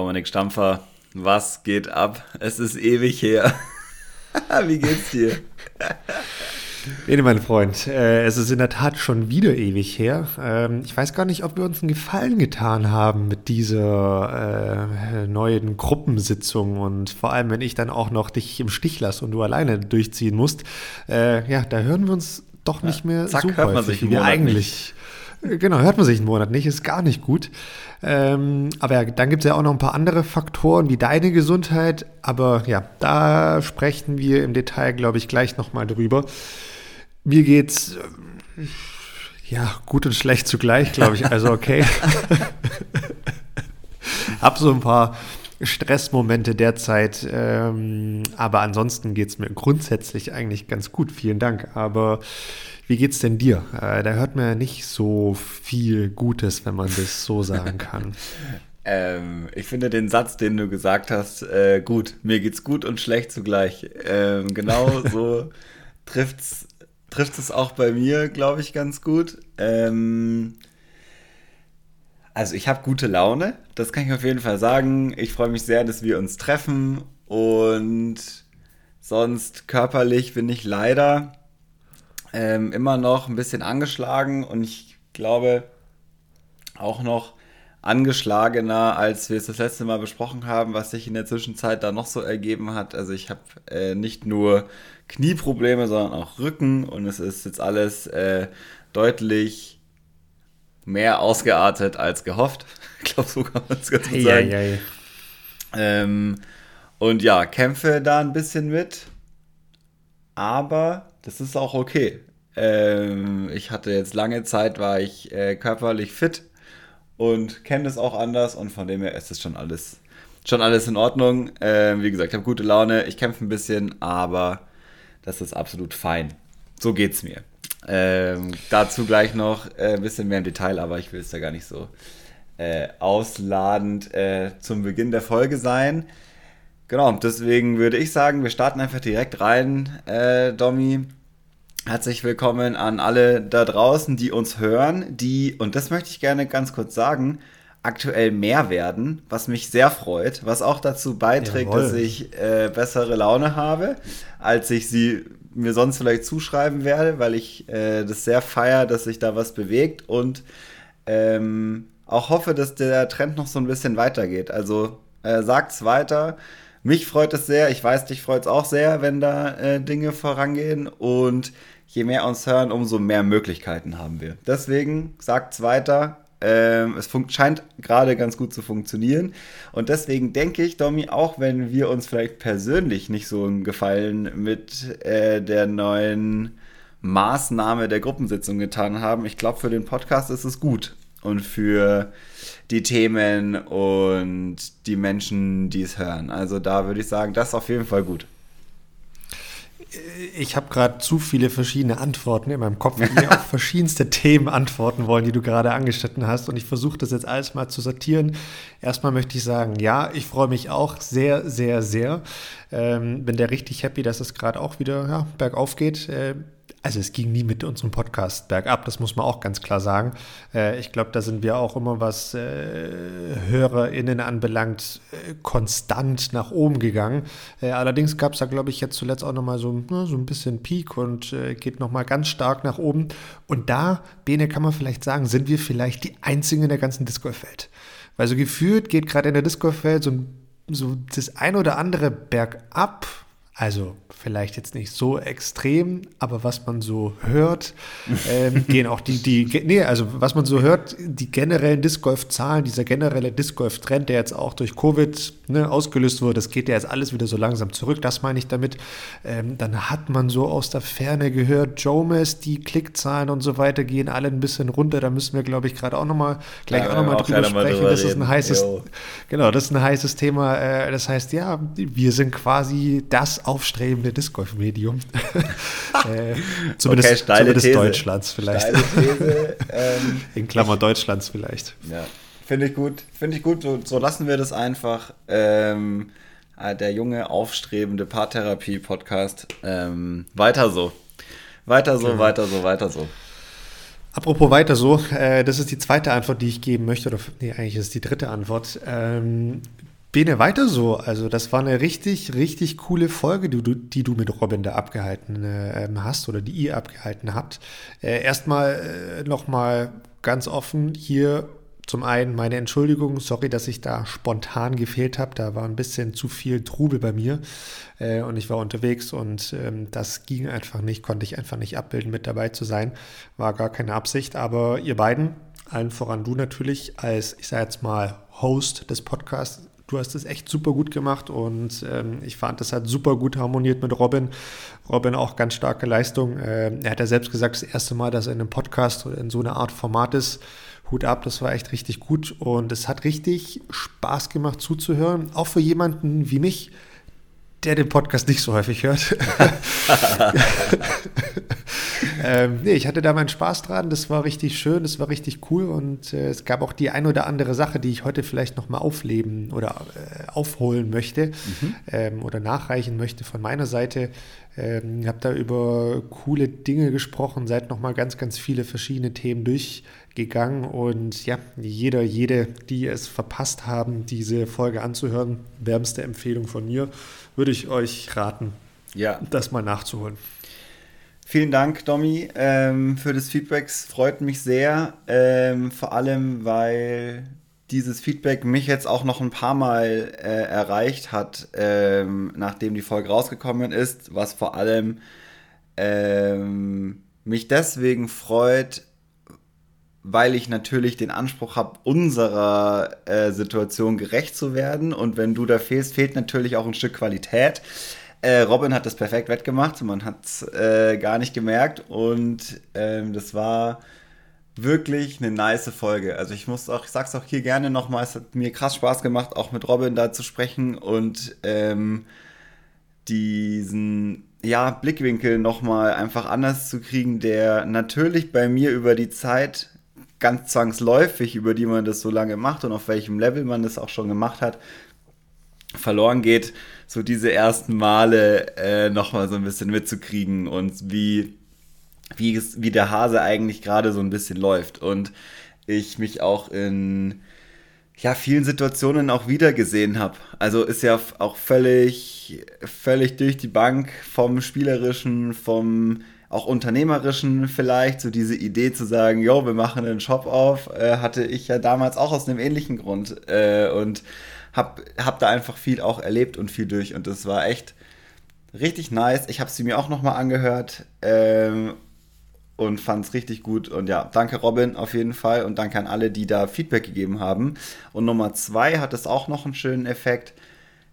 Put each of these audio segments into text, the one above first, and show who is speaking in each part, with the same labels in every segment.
Speaker 1: Dominik Stampfer, was geht ab? Es ist ewig her. Wie geht's dir?
Speaker 2: Bene, mein Freund, äh, es ist in der Tat schon wieder ewig her. Ähm, ich weiß gar nicht, ob wir uns einen Gefallen getan haben mit dieser äh, neuen Gruppensitzung und vor allem, wenn ich dann auch noch dich im Stich lasse und du alleine durchziehen musst. Äh, ja, da hören wir uns doch nicht mehr
Speaker 1: Zack,
Speaker 2: so häufig,
Speaker 1: sich
Speaker 2: wie wir eigentlich. Genau, hört man sich einen Monat nicht, ist gar nicht gut. Ähm, aber ja, dann gibt es ja auch noch ein paar andere Faktoren wie deine Gesundheit. Aber ja, da sprechen wir im Detail, glaube ich, gleich nochmal drüber. Mir geht's äh, ja gut und schlecht zugleich, glaube ich. Also okay. Hab so ein paar Stressmomente derzeit, ähm, aber ansonsten geht's mir grundsätzlich eigentlich ganz gut. Vielen Dank. Aber wie geht's denn dir? Äh, da hört man ja nicht so viel Gutes, wenn man das so sagen kann.
Speaker 1: Ähm, ich finde den Satz, den du gesagt hast, äh, gut. Mir geht's gut und schlecht zugleich. Ähm, genau so trifft's, trifft es auch bei mir, glaube ich, ganz gut. Ähm, also ich habe gute Laune, das kann ich auf jeden Fall sagen. Ich freue mich sehr, dass wir uns treffen und sonst körperlich bin ich leider ähm, immer noch ein bisschen angeschlagen und ich glaube auch noch angeschlagener, als wir es das letzte Mal besprochen haben, was sich in der Zwischenzeit da noch so ergeben hat. Also ich habe äh, nicht nur Knieprobleme, sondern auch Rücken und es ist jetzt alles äh, deutlich mehr ausgeartet als gehofft. Ich glaube, so kann man es ganz gut sagen.
Speaker 2: Eieiei.
Speaker 1: Ähm, und ja, kämpfe da ein bisschen mit, aber das ist auch okay. Ähm, ich hatte jetzt lange Zeit, war ich äh, körperlich fit und kenne das auch anders und von dem her ist es schon alles, schon alles in Ordnung. Ähm, wie gesagt, ich habe gute Laune, ich kämpfe ein bisschen, aber das ist absolut fein. So geht's mir. Ähm, dazu gleich noch äh, ein bisschen mehr im Detail, aber ich will es da gar nicht so äh, ausladend äh, zum Beginn der Folge sein. Genau, deswegen würde ich sagen, wir starten einfach direkt rein, äh, Domi. Herzlich willkommen an alle da draußen, die uns hören, die, und das möchte ich gerne ganz kurz sagen, aktuell mehr werden, was mich sehr freut, was auch dazu beiträgt,
Speaker 2: Jawohl.
Speaker 1: dass ich äh, bessere Laune habe, als ich sie mir sonst vielleicht zuschreiben werde, weil ich äh, das sehr feier, dass sich da was bewegt und ähm, auch hoffe, dass der Trend noch so ein bisschen weitergeht. Also äh, sagt's weiter. Mich freut es sehr. Ich weiß, dich freut es auch sehr, wenn da äh, Dinge vorangehen. Und je mehr uns hören, umso mehr Möglichkeiten haben wir. Deswegen sagt's weiter. Ähm, es scheint gerade ganz gut zu funktionieren. Und deswegen denke ich, Domi, auch wenn wir uns vielleicht persönlich nicht so einen Gefallen mit äh, der neuen Maßnahme der Gruppensitzung getan haben, ich glaube, für den Podcast ist es gut. Und für die Themen und die Menschen, die es hören. Also da würde ich sagen, das ist auf jeden Fall gut.
Speaker 2: Ich habe gerade zu viele verschiedene Antworten in meinem Kopf, die mir auf verschiedenste Themen antworten wollen, die du gerade angeschnitten hast. Und ich versuche das jetzt alles mal zu sortieren. Erstmal möchte ich sagen, ja, ich freue mich auch sehr, sehr, sehr. Ähm, bin der richtig happy, dass es gerade auch wieder ja, bergauf geht. Äh, also es ging nie mit unserem Podcast bergab, das muss man auch ganz klar sagen. Äh, ich glaube, da sind wir auch immer, was äh, HörerInnen anbelangt, äh, konstant nach oben gegangen. Äh, allerdings gab es da, glaube ich, jetzt zuletzt auch nochmal so, na, so ein bisschen Peak und äh, geht nochmal ganz stark nach oben. Und da, Bene, kann man vielleicht sagen, sind wir vielleicht die Einzigen in der ganzen Disc-Golf-Welt. Weil so gefühlt geht gerade in der Disc-Golf-Welt so, so das ein oder andere bergab. Also vielleicht jetzt nicht so extrem, aber was man so hört, ähm, gehen auch die, die, nee, also was man so hört, die generellen Disc Golf-Zahlen, dieser generelle Disc Golf-Trend, der jetzt auch durch Covid ne, ausgelöst wurde, das geht ja jetzt alles wieder so langsam zurück, das meine ich damit. Ähm, dann hat man so aus der Ferne gehört, Jomes, die Klickzahlen und so weiter gehen alle ein bisschen runter, da müssen wir, glaube ich, gerade auch nochmal, gleich
Speaker 1: Ja,
Speaker 2: auch nochmal drüber sprechen,
Speaker 1: drüber
Speaker 2: das ist ein heißes,
Speaker 1: Jo.
Speaker 2: Genau, das ist ein heißes Thema. Äh, Das heißt, ja, wir sind quasi das aufstrebende Disc Golf Medium. äh, zumindest
Speaker 1: Okay,
Speaker 2: zumindest. Deutschlands vielleicht.
Speaker 1: These. ähm,
Speaker 2: In Klammer Deutschlands vielleicht.
Speaker 1: Ja, finde ich gut. Finde ich gut. So, so lassen wir das einfach. Ähm, äh, der junge, aufstrebende Paartherapie-Podcast. Ähm, weiter so. Weiter so, weiter so, weiter so.
Speaker 2: Apropos weiter so, äh, das ist die zweite Antwort, die ich geben möchte, oder nee, eigentlich ist es die dritte Antwort. Ähm, Bene, weiter so. Also, das war eine richtig, richtig coole Folge, die du, die du mit Robin da abgehalten äh, hast oder die ihr abgehalten habt. Äh, erstmal äh, nochmal ganz offen hier zum einen meine Entschuldigung, sorry, dass ich da spontan gefehlt habe. Da war ein bisschen zu viel Trubel bei mir äh, und ich war unterwegs und ähm, das ging einfach nicht, konnte ich einfach nicht abbilden, mit dabei zu sein. War gar keine Absicht, aber ihr beiden, allen voran du natürlich, als ich sage jetzt mal Host des Podcasts, du hast es echt super gut gemacht und ähm, ich fand, das hat super gut harmoniert mit Robin. Robin auch ganz starke Leistung. Äh, er hat ja selbst gesagt, das erste Mal, dass er in einem Podcast oder in so einer Art Format ist, Hut ab, das war echt richtig gut und es hat richtig Spaß gemacht zuzuhören, auch für jemanden wie mich, der den Podcast nicht so häufig hört. ähm, nee, ich hatte da meinen Spaß dran, das war richtig schön, das war richtig cool und äh, es gab auch die ein oder andere Sache, die ich heute vielleicht nochmal aufleben oder äh, aufholen möchte mhm. ähm, oder nachreichen möchte von meiner Seite. Ähm, habe da über coole Dinge gesprochen, seid nochmal ganz, ganz viele verschiedene Themen durch gegangen und ja, jeder, jede, die es verpasst haben, diese Folge anzuhören, wärmste Empfehlung von mir, würde ich euch raten, ja. das mal nachzuholen.
Speaker 1: Vielen Dank, Domi, ähm, für das Feedback. Es freut mich sehr, ähm, vor allem, weil dieses Feedback mich jetzt auch noch ein paar Mal äh, erreicht hat, ähm, nachdem die Folge rausgekommen ist, was vor allem ähm, mich deswegen freut, weil ich natürlich den Anspruch habe, unserer äh, Situation gerecht zu werden. Und wenn du da fehlst, fehlt natürlich auch ein Stück Qualität. Äh, Robin hat das perfekt wettgemacht, man hat es äh, gar nicht gemerkt. Und ähm, das war wirklich eine nice Folge. Also ich muss auch, ich sag's auch hier gerne nochmal, es hat mir krass Spaß gemacht, auch mit Robin da zu sprechen und ähm, diesen ja, Blickwinkel nochmal einfach anders zu kriegen, der natürlich bei mir über die Zeit ganz zwangsläufig, über die man das so lange macht und auf welchem Level man das auch schon gemacht hat, verloren geht, so diese ersten Male äh, nochmal so ein bisschen mitzukriegen und wie, wie, es, wie der Hase eigentlich gerade so ein bisschen läuft. Und ich mich auch in ja, vielen Situationen auch wieder gesehen habe. Also ist ja auch völlig, völlig durch die Bank vom Spielerischen, vom auch unternehmerischen vielleicht, so diese Idee zu sagen, yo, wir machen einen Shop auf, äh, hatte ich ja damals auch aus einem ähnlichen Grund äh, und hab, hab da einfach viel auch erlebt und viel durch und das war echt richtig nice. Ich habe sie mir auch nochmal angehört ähm, und fand es richtig gut und ja, danke Robin auf jeden Fall und danke an alle, die da Feedback gegeben haben. Und Nummer zwei hat es auch noch einen schönen Effekt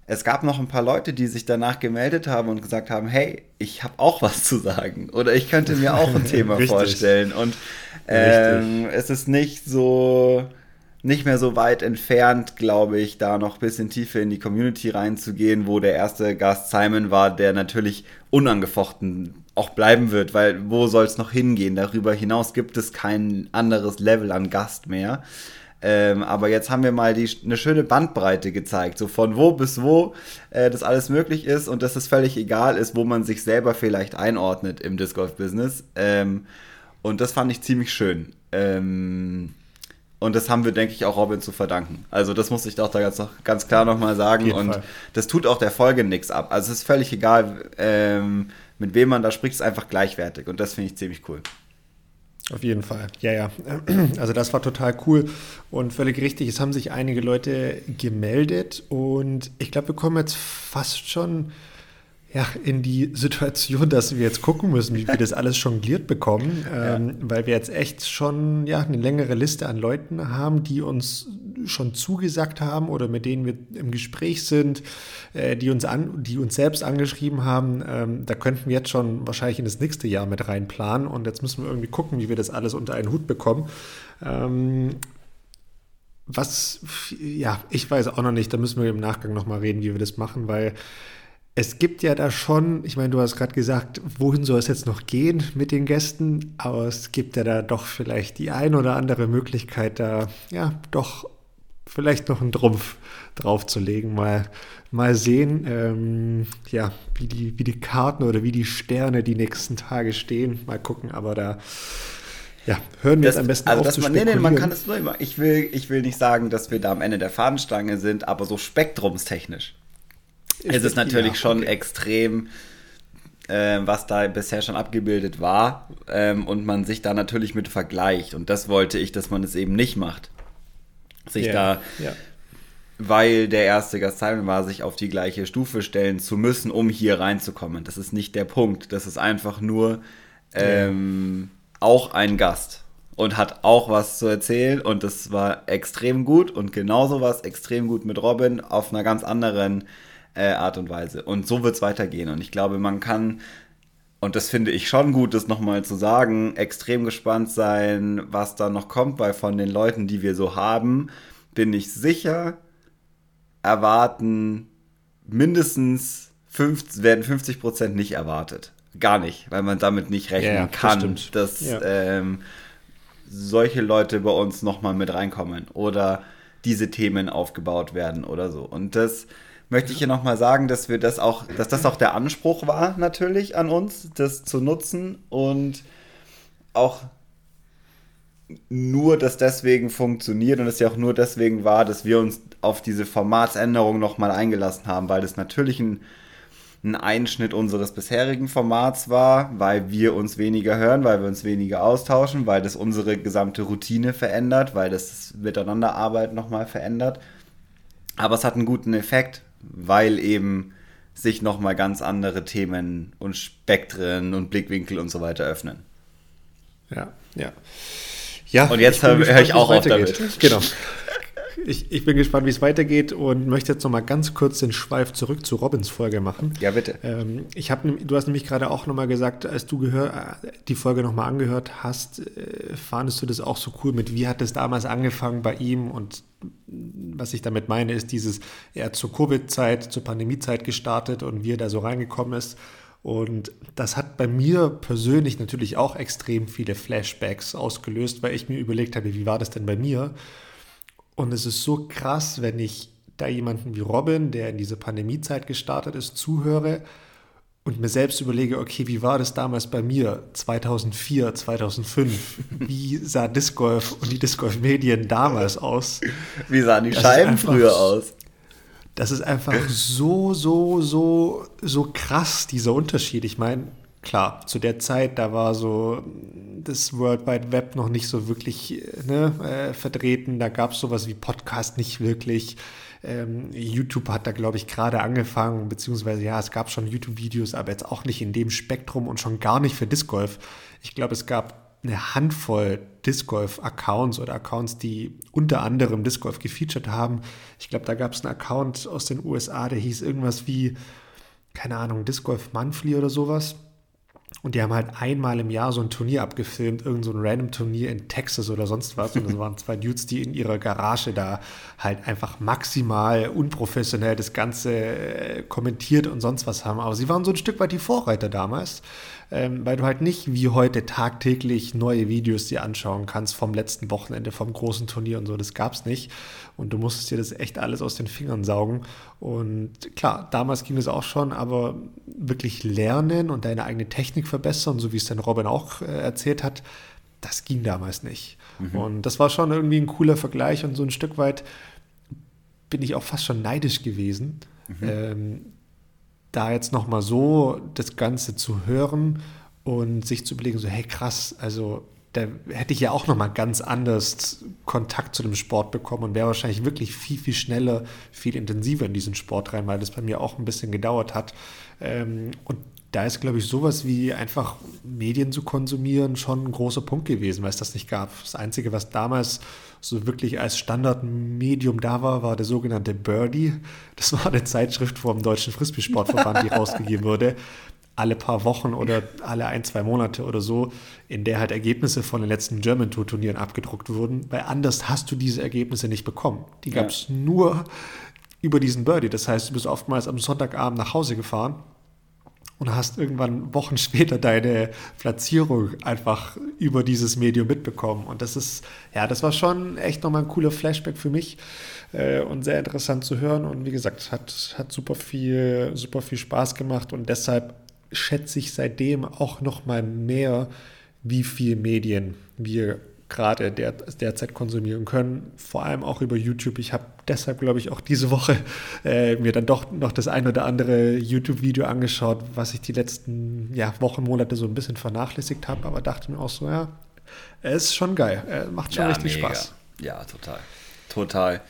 Speaker 1: es gab noch ein paar Leute, die sich danach gemeldet haben und gesagt haben, hey, ich habe auch was zu sagen oder ich könnte mir auch ein Thema vorstellen. Und ähm, es ist nicht so, nicht mehr so weit entfernt, glaube ich, da noch ein bisschen tiefer in die Community reinzugehen, wo der erste Gast Simon war, der natürlich unangefochten auch bleiben wird, weil wo soll es noch hingehen? Darüber hinaus gibt es kein anderes Level an Gast mehr. Ähm, aber jetzt haben wir mal die, eine schöne Bandbreite gezeigt, so von wo bis wo äh, das alles möglich ist und dass es völlig egal ist, wo man sich selber vielleicht einordnet im Disc Golf Business. Ähm, und das fand ich ziemlich schön. Ähm, und das haben wir, denke ich, auch Robin zu verdanken. Also das muss ich doch da ganz, ganz klar nochmal sagen. Und Fall. das tut auch der Folge nichts ab. Also es ist völlig egal, ähm, mit wem man da spricht, es ist einfach gleichwertig. Und das finde ich ziemlich cool.
Speaker 2: Auf jeden Fall. Ja, ja. Also das war total cool und völlig richtig. Es haben sich einige Leute gemeldet und ich glaube, wir kommen jetzt fast schon ja, in die Situation, dass wir jetzt gucken müssen, wie wir das alles jongliert bekommen, ja. ähm, weil wir jetzt echt schon ja, eine längere Liste an Leuten haben, die uns schon zugesagt haben oder mit denen wir im Gespräch sind, äh, die, uns an, die uns selbst angeschrieben haben. Ähm, da könnten wir jetzt schon wahrscheinlich in das nächste Jahr mit reinplanen und jetzt müssen wir irgendwie gucken, wie wir das alles unter einen Hut bekommen. Ähm, was, ja, ich weiß auch noch nicht, da müssen wir im Nachgang nochmal reden, wie wir das machen, weil es gibt ja da schon, ich meine, du hast gerade gesagt, wohin soll es jetzt noch gehen mit den Gästen, aber es gibt ja da doch vielleicht die ein oder andere Möglichkeit, da ja doch vielleicht noch einen Trumpf draufzulegen. Mal, mal sehen, ähm, ja, wie die, wie die Karten oder wie die Sterne die nächsten Tage stehen. Mal gucken, aber da Ja, hören wir
Speaker 1: das,
Speaker 2: jetzt am besten
Speaker 1: also
Speaker 2: auf zu
Speaker 1: man, nee, nee, man kann es nur immer. Ich will, ich will nicht sagen, dass wir da am Ende der Fahnenstange sind, aber so spektrumstechnisch. Es ist natürlich
Speaker 2: Ja,
Speaker 1: schon
Speaker 2: okay.
Speaker 1: extrem, äh, was da bisher schon abgebildet war ähm, und man sich da natürlich mit vergleicht. Und das wollte ich, dass man es eben nicht macht. Sich
Speaker 2: Ja,
Speaker 1: da,
Speaker 2: ja.
Speaker 1: weil der erste Gast Simon war, sich auf die gleiche Stufe stellen zu müssen, um hier reinzukommen. Das ist nicht der Punkt. Das ist einfach nur ähm, auch ein Gast und hat auch was zu erzählen und das war extrem gut und genauso war es extrem gut mit Robin auf einer ganz anderen äh, Art und Weise. Und so wird es weitergehen und ich glaube, man kann, und das finde ich schon gut, das nochmal zu sagen, extrem gespannt sein, was da noch kommt, weil von den Leuten, die wir so haben, bin ich sicher, erwarten mindestens 50, werden 50 Prozent nicht erwartet. Gar nicht, weil man damit nicht rechnen
Speaker 2: Ja, das
Speaker 1: kann,
Speaker 2: stimmt.
Speaker 1: dass
Speaker 2: Ja.
Speaker 1: ähm, solche Leute bei uns nochmal mit reinkommen oder diese Themen aufgebaut werden oder so. Und das möchte ich hier nochmal sagen, dass wir das auch, dass das auch der Anspruch war, natürlich an uns, das zu nutzen und auch nur das deswegen funktioniert und es ja auch nur deswegen war, dass wir uns auf diese Formatsänderung nochmal eingelassen haben, weil das natürlich ein, ein Einschnitt unseres bisherigen Formats war, weil wir uns weniger hören, weil wir uns weniger austauschen, weil das unsere gesamte Routine verändert, weil das Miteinanderarbeit nochmal verändert. Aber es hat einen guten Effekt, weil eben sich nochmal ganz andere Themen und Spektren und Blickwinkel und so weiter öffnen.
Speaker 2: Ja, ja. Ja,
Speaker 1: Und jetzt
Speaker 2: bin
Speaker 1: hör- ich auch auf damit.
Speaker 2: Genau. Ich, ich bin gespannt, wie es weitergeht und möchte jetzt noch mal ganz kurz den Schweif zurück zu Robins Folge machen.
Speaker 1: Ja, bitte.
Speaker 2: Ähm, ich hab, du hast nämlich gerade auch noch mal gesagt, als du gehör, äh, die Folge noch mal angehört hast, äh, fandest du das auch so cool mit, wie hat es damals angefangen bei ihm und was ich damit meine, ist dieses, er hat zur Covid-Zeit, zur Pandemiezeit gestartet und wie er da so reingekommen ist. Und das hat bei mir persönlich natürlich auch extrem viele Flashbacks ausgelöst, weil ich mir überlegt habe, wie war das denn bei mir? Und es ist so krass, wenn ich da jemanden wie Robin, der in diese Pandemiezeit gestartet ist, zuhöre und mir selbst überlege, okay, wie war das damals bei mir 2004, 2005? Wie sah Disc Golf und die Disc Golf Medien damals aus?
Speaker 1: Wie sahen die
Speaker 2: Das
Speaker 1: Scheiben
Speaker 2: einfach-
Speaker 1: früher aus?
Speaker 2: Das ist einfach so, so, so, so krass, dieser Unterschied. Ich meine, klar, zu der Zeit, da war so das World Wide Web noch nicht so wirklich ne, äh, vertreten. Da gab es sowas wie Podcast nicht wirklich. Ähm, YouTube hat da, glaube ich, gerade angefangen, beziehungsweise ja, es gab schon YouTube-Videos, aber jetzt auch nicht in dem Spektrum und schon gar nicht für Disc Golf. Ich glaube, es gab eine Handvoll Disc Golf Accounts oder Accounts, die unter anderem Disc Golf gefeatured haben. Ich glaube, da gab es einen Account aus den USA, der hieß irgendwas wie, keine Ahnung, Disc Golf Monthly oder sowas. Und die haben halt einmal im Jahr so ein Turnier abgefilmt, irgend so ein random Turnier in Texas oder sonst was. Und das waren zwei Dudes, die in ihrer Garage da halt einfach maximal unprofessionell das Ganze äh, kommentiert und sonst was haben. Aber sie waren so ein Stück weit die Vorreiter damals, ähm, weil du halt nicht wie heute tagtäglich neue Videos dir anschauen kannst vom letzten Wochenende, vom großen Turnier und so. Das gab's nicht. Und du musstest dir das echt alles aus den Fingern saugen. Und klar, damals ging es auch schon, aber wirklich lernen und deine eigene Technik verbessern, so wie es dann Robin auch äh, erzählt hat, das ging damals nicht. Und das war schon irgendwie ein cooler Vergleich und so ein Stück weit bin ich auch fast schon neidisch gewesen, ähm, da jetzt nochmal so das Ganze zu hören und sich zu überlegen, so hey krass, also da hätte ich ja auch nochmal ganz anders Kontakt zu dem Sport bekommen und wäre wahrscheinlich wirklich viel, viel schneller, viel intensiver in diesen Sport rein, weil das bei mir auch ein bisschen gedauert hat. Ähm, und da ist, glaube ich, sowas wie einfach Medien zu konsumieren schon ein großer Punkt gewesen, weil es das nicht gab. Das Einzige, was damals so wirklich als Standardmedium da war, war der sogenannte Birdie. Das war eine Zeitschrift vom Deutschen Frisbee-Sportverband, die rausgegeben wurde alle paar Wochen oder alle ein, zwei Monate oder so, in der halt Ergebnisse von den letzten German Tour Turnieren abgedruckt wurden, weil anders hast du diese Ergebnisse nicht bekommen. Die gab es nur über diesen Birdie. Das heißt, du bist oftmals am Sonntagabend nach Hause gefahren und hast irgendwann Wochen später deine Platzierung einfach über dieses Medium mitbekommen. Und das ist, ja, das war schon echt nochmal ein cooler Flashback für mich äh, und sehr interessant zu hören. Und wie gesagt, hat, hat super viel, super viel Spaß gemacht und deshalb schätze ich seitdem auch noch mal mehr wie viel Medien wir gerade der, derzeit konsumieren können, vor allem auch über YouTube. Ich habe deshalb, glaube ich, auch diese Woche äh, mir dann doch noch das ein oder andere YouTube-Video angeschaut, was ich die letzten ja, Wochen, Monate so ein bisschen vernachlässigt habe, aber dachte mir auch so, ja, es ist schon geil, äh, macht schon ja, richtig mega. Spaß.
Speaker 1: Ja, total. Total.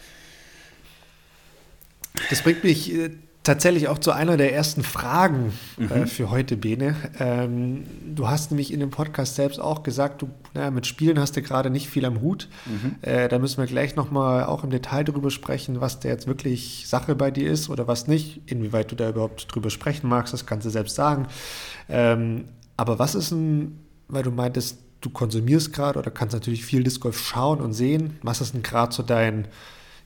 Speaker 2: Das bringt mich äh, tatsächlich auch zu einer der ersten Fragen äh, mhm. äh, für heute, Bene. Ähm, du hast nämlich in dem Podcast selbst auch gesagt, du na, mit Spielen hast du gerade nicht viel am Hut. Mhm. Äh, da müssen wir gleich nochmal auch im Detail drüber sprechen, was da jetzt wirklich Sache bei dir ist oder was nicht. Inwieweit du da überhaupt drüber sprechen magst, das kannst du selbst sagen. Ähm, aber was ist denn, weil du meintest, du konsumierst gerade oder kannst natürlich viel Disc Golf schauen und sehen, was ist denn gerade so dein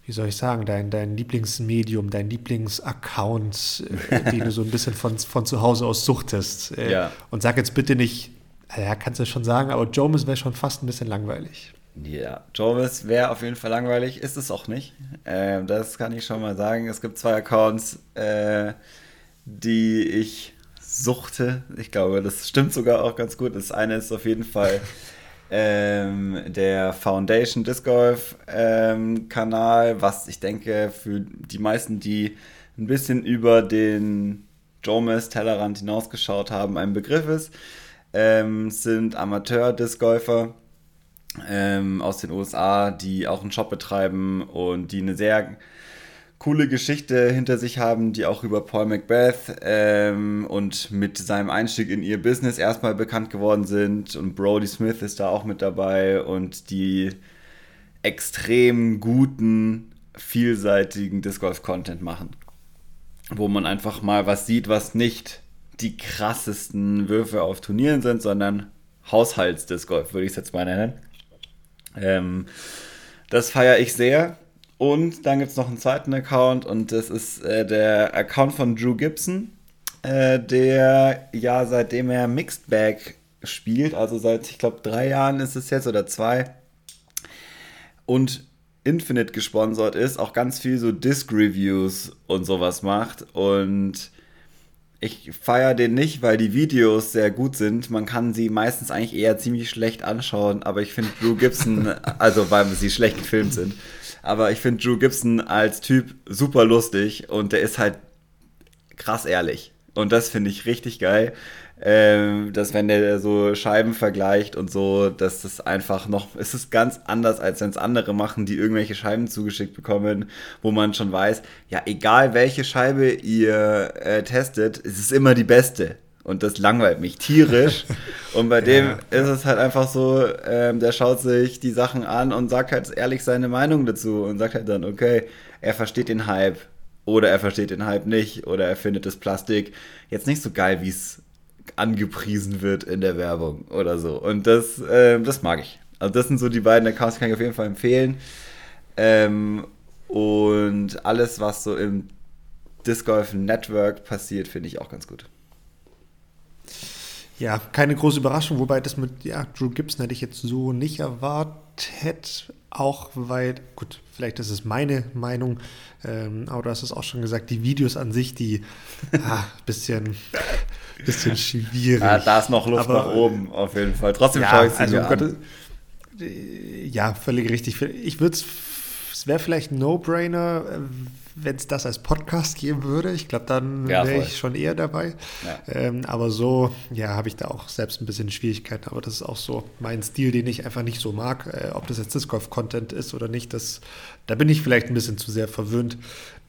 Speaker 2: wie soll ich sagen, dein, dein Lieblingsmedium, dein Lieblingsaccount, äh, den du so ein bisschen von, von zu Hause aus suchtest. Äh, ja. Und sag jetzt bitte nicht, ja, kannst du schon sagen, aber Jomis wäre schon fast ein bisschen langweilig.
Speaker 1: Ja, Jomis wäre auf jeden Fall langweilig, ist es auch nicht. Äh, das kann ich schon mal sagen. Es gibt zwei Accounts, äh, die ich suchte. Ich glaube, das stimmt sogar auch ganz gut. Das eine ist auf jeden Fall ähm, der Foundation Disc Golf ähm, Kanal, was ich denke für die meisten, die ein bisschen über den Jomes Tellerrand hinausgeschaut haben, ein Begriff ist, ähm, sind Amateur-Disc-Golfer ähm, aus den USA, die auch einen Shop betreiben und die eine sehr coole Geschichte hinter sich haben, die auch über Paul Macbeth ähm, und mit seinem Einstieg in ihr Business erstmal bekannt geworden sind. Und Brody Smith ist da auch mit dabei und die extrem guten, vielseitigen Disc Golf Content machen. Wo man einfach mal was sieht, was nicht die krassesten Würfe auf Turnieren sind, sondern Haushalts-Disc Golf, würde ich es jetzt mal nennen. Ähm, das feiere ich sehr. Und dann gibt es noch einen zweiten Account und das ist äh, der Account von Drew Gibson, äh, der ja seitdem er Mixed Bag spielt, also seit ich glaube drei Jahren ist es jetzt oder zwei, und Infinite gesponsert ist, auch ganz viel so Disc Reviews und sowas macht und ich feiere den nicht, weil die Videos sehr gut sind. Man kann sie meistens eigentlich eher ziemlich schlecht anschauen, aber ich finde Drew Gibson, also weil sie schlecht gefilmt sind, aber ich finde Drew Gibson als Typ super lustig und der ist halt krass ehrlich. Und das finde ich richtig geil. Ähm, dass wenn der so Scheiben vergleicht und so, dass das einfach noch, es ist ganz anders, als wenn es andere machen, die irgendwelche Scheiben zugeschickt bekommen, wo man schon weiß, ja, egal welche Scheibe ihr äh, testet, es ist immer die beste. Und das langweilt mich tierisch. Und bei dem ja, ist es halt einfach so, ähm, der schaut sich die Sachen an und sagt halt ehrlich seine Meinung dazu und sagt halt dann, okay, er versteht den Hype oder er versteht den Hype nicht oder er findet das Plastik jetzt nicht so geil, wie es angepriesen wird in der Werbung oder so. Und das, ähm, das mag ich. Also das sind so die beiden Accounts, die kann ich auf jeden Fall empfehlen. Ähm, und alles, was so im Disc Golf Network passiert, finde ich auch ganz gut.
Speaker 2: Ja, keine große Überraschung, wobei das mit ja, Drew Gibson hätte ich jetzt so nicht erwartet, auch weil, gut, vielleicht ist es meine Meinung, ähm, aber du hast es auch schon gesagt, die Videos an sich, die ah, bisschen, bisschen schwierig.
Speaker 1: Ja, da ist noch Luft aber, nach oben, auf jeden Fall. Trotzdem ja, schaue ich es also,
Speaker 2: an. Gott, ja, völlig richtig. Ich würde es, es wäre vielleicht ein No-Brainer, wenn es das als Podcast geben würde. Ich glaube, dann ja, wäre ich schon eher dabei. Ja. Ähm, aber so, ja, habe ich da auch selbst ein bisschen Schwierigkeiten. Aber das ist auch so mein Stil, den ich einfach nicht so mag. Äh, ob das jetzt Disc Golf Content ist oder nicht, das, da bin ich vielleicht ein bisschen zu sehr verwöhnt.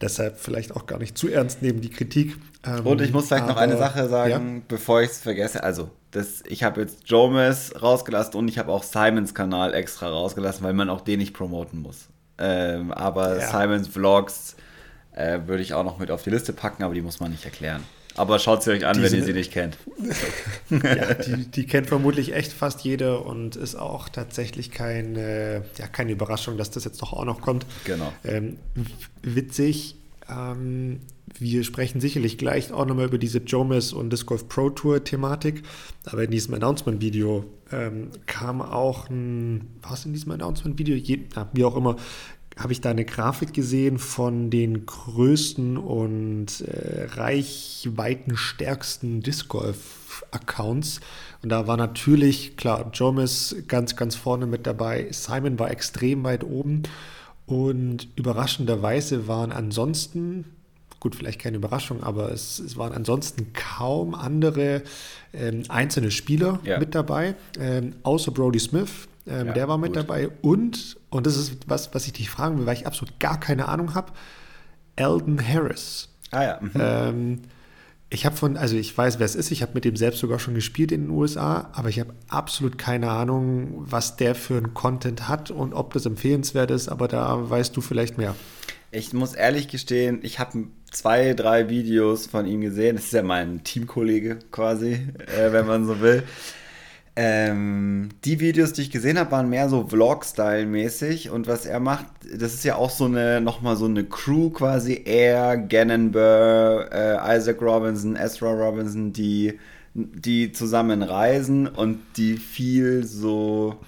Speaker 2: Deshalb vielleicht auch gar nicht zu ernst nehmen die Kritik.
Speaker 1: Ähm, Und ich muss vielleicht aber, noch eine Sache sagen, ja. bevor ich es vergesse. Also, das, ich habe jetzt Jomes rausgelassen und ich habe auch Simons Kanal extra rausgelassen, weil man auch den nicht promoten muss. Ähm, aber ja. Simons Vlogs äh, würde ich auch noch mit auf die Liste packen, aber die muss man nicht erklären. Aber schaut sie euch an, die wenn ihr sie nicht kennt.
Speaker 2: ja, die, die, kennt vermutlich echt fast jeder und ist auch tatsächlich keine, ja, keine Überraschung, dass das jetzt doch auch noch kommt.
Speaker 1: Genau.
Speaker 2: Ähm, witzig, ähm, wir sprechen sicherlich gleich auch nochmal über diese Jomis und Disc Golf Pro Tour Thematik. Aber in diesem Announcement-Video ähm, kam auch ein, was in diesem Announcement-Video? Wie auch immer, habe ich da eine Grafik gesehen von den größten und äh, reichweitenstärksten Disc Golf Accounts. Und da war natürlich, klar, Jomis ganz, ganz vorne mit dabei. Simon war extrem weit oben. Und überraschenderweise waren ansonsten, gut, vielleicht keine Überraschung, aber es, es waren ansonsten kaum andere ähm, einzelne Spieler ja. mit dabei, ähm, außer Brody Smith, ähm, ja, der war mit gut. dabei. Und, und das ist was, was ich dich fragen will, weil ich absolut gar keine Ahnung habe, Eldon Harris.
Speaker 1: Ah ja. Mhm.
Speaker 2: Ähm, ich habe von, also ich weiß, wer es ist, ich habe mit dem selbst sogar schon gespielt in den USA, aber ich habe absolut keine Ahnung, was der für einen Content hat und ob das empfehlenswert ist, aber da weißt du vielleicht mehr.
Speaker 1: Ich muss ehrlich gestehen, ich habe zwei, drei Videos von ihm gesehen. Das ist ja mein Teamkollege quasi, äh, wenn man so will. Ähm, die Videos, die ich gesehen habe, waren mehr so Vlog-Style-mäßig. Und was er macht, das ist ja auch so eine, nochmal so eine Crew quasi, er, Gannon Burr, äh, Isaac Robinson, Ezra Robinson, die, die zusammen reisen und die viel so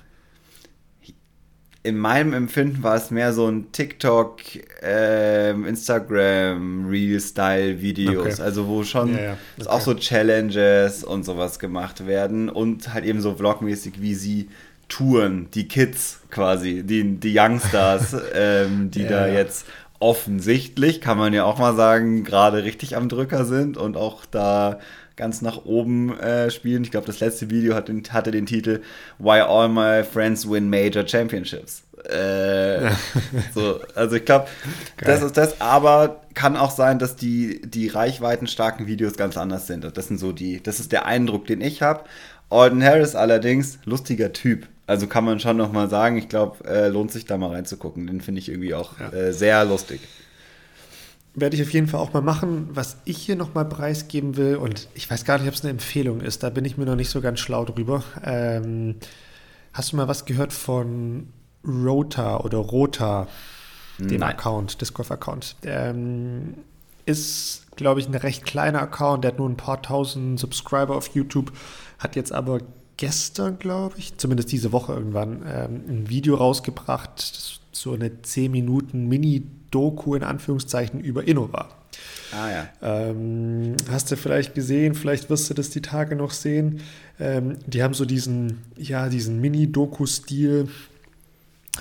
Speaker 1: in meinem Empfinden war es mehr so ein TikTok, ähm, Instagram, Real-Style-Videos. Okay. Also wo schon ja, ja. Okay. auch so Challenges und sowas gemacht werden und halt eben so vlogmäßig, wie sie touren, die Kids quasi, die, die Youngstars, ähm, die ja, da jetzt offensichtlich, kann man ja auch mal sagen, gerade richtig am Drücker sind und auch da ganz nach oben äh, spielen. Ich glaube, das letzte Video hat den, hatte den Titel Why All My Friends Win Major Championships. Äh, so, also ich glaube, das ist das, aber kann auch sein, dass die, die reichweitenstarken Videos ganz anders sind. Das sind so die, das ist der Eindruck, den ich habe. Alden Harris allerdings, lustiger Typ. Also kann man schon nochmal sagen, ich glaube, äh, lohnt sich da mal reinzugucken. Den finde ich irgendwie auch ja. äh, sehr lustig
Speaker 2: werde ich auf jeden Fall auch mal machen. Was ich hier nochmal preisgeben will, und ich weiß gar nicht, ob es eine Empfehlung ist, da bin ich mir noch nicht so ganz schlau drüber. Ähm, hast du mal was gehört von Rota oder Rota, dem Nein. Account, Disc Account? Ähm, ist, glaube ich, ein recht kleiner Account, der hat nur ein paar tausend Subscriber auf YouTube, hat jetzt aber gestern, glaube ich, zumindest diese Woche irgendwann, ähm, ein Video rausgebracht, so eine 10 Minuten Mini- Doku in Anführungszeichen über Innova.
Speaker 1: Ah ja.
Speaker 2: Ähm, hast du vielleicht gesehen, vielleicht wirst du das die Tage noch sehen. Ähm, die haben so diesen, ja, diesen Mini-Doku-Stil.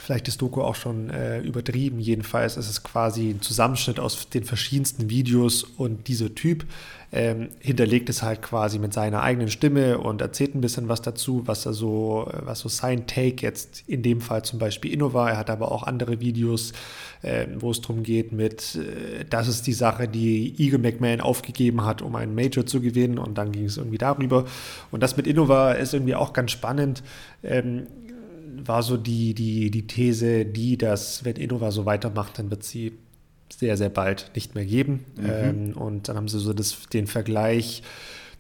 Speaker 2: Vielleicht ist Doku auch schon äh, übertrieben. Jedenfalls ist es quasi ein Zusammenschnitt aus den verschiedensten Videos und dieser Typ ähm, hinterlegt es halt quasi mit seiner eigenen Stimme und erzählt ein bisschen was dazu, was er so, was so sein Take jetzt in dem Fall zum Beispiel Innova. Er hat aber auch andere Videos, äh, wo es darum geht mit, äh, das ist die Sache, die Eagle McMahon aufgegeben hat, um einen Major zu gewinnen und dann ging es irgendwie darüber. Und das mit Innova ist irgendwie auch ganz spannend. Ähm, war so die, die, die These, die, dass wenn Innova so weitermacht, dann wird sie sehr, sehr bald nicht mehr geben. Mhm. Ähm, und dann haben sie so das, den Vergleich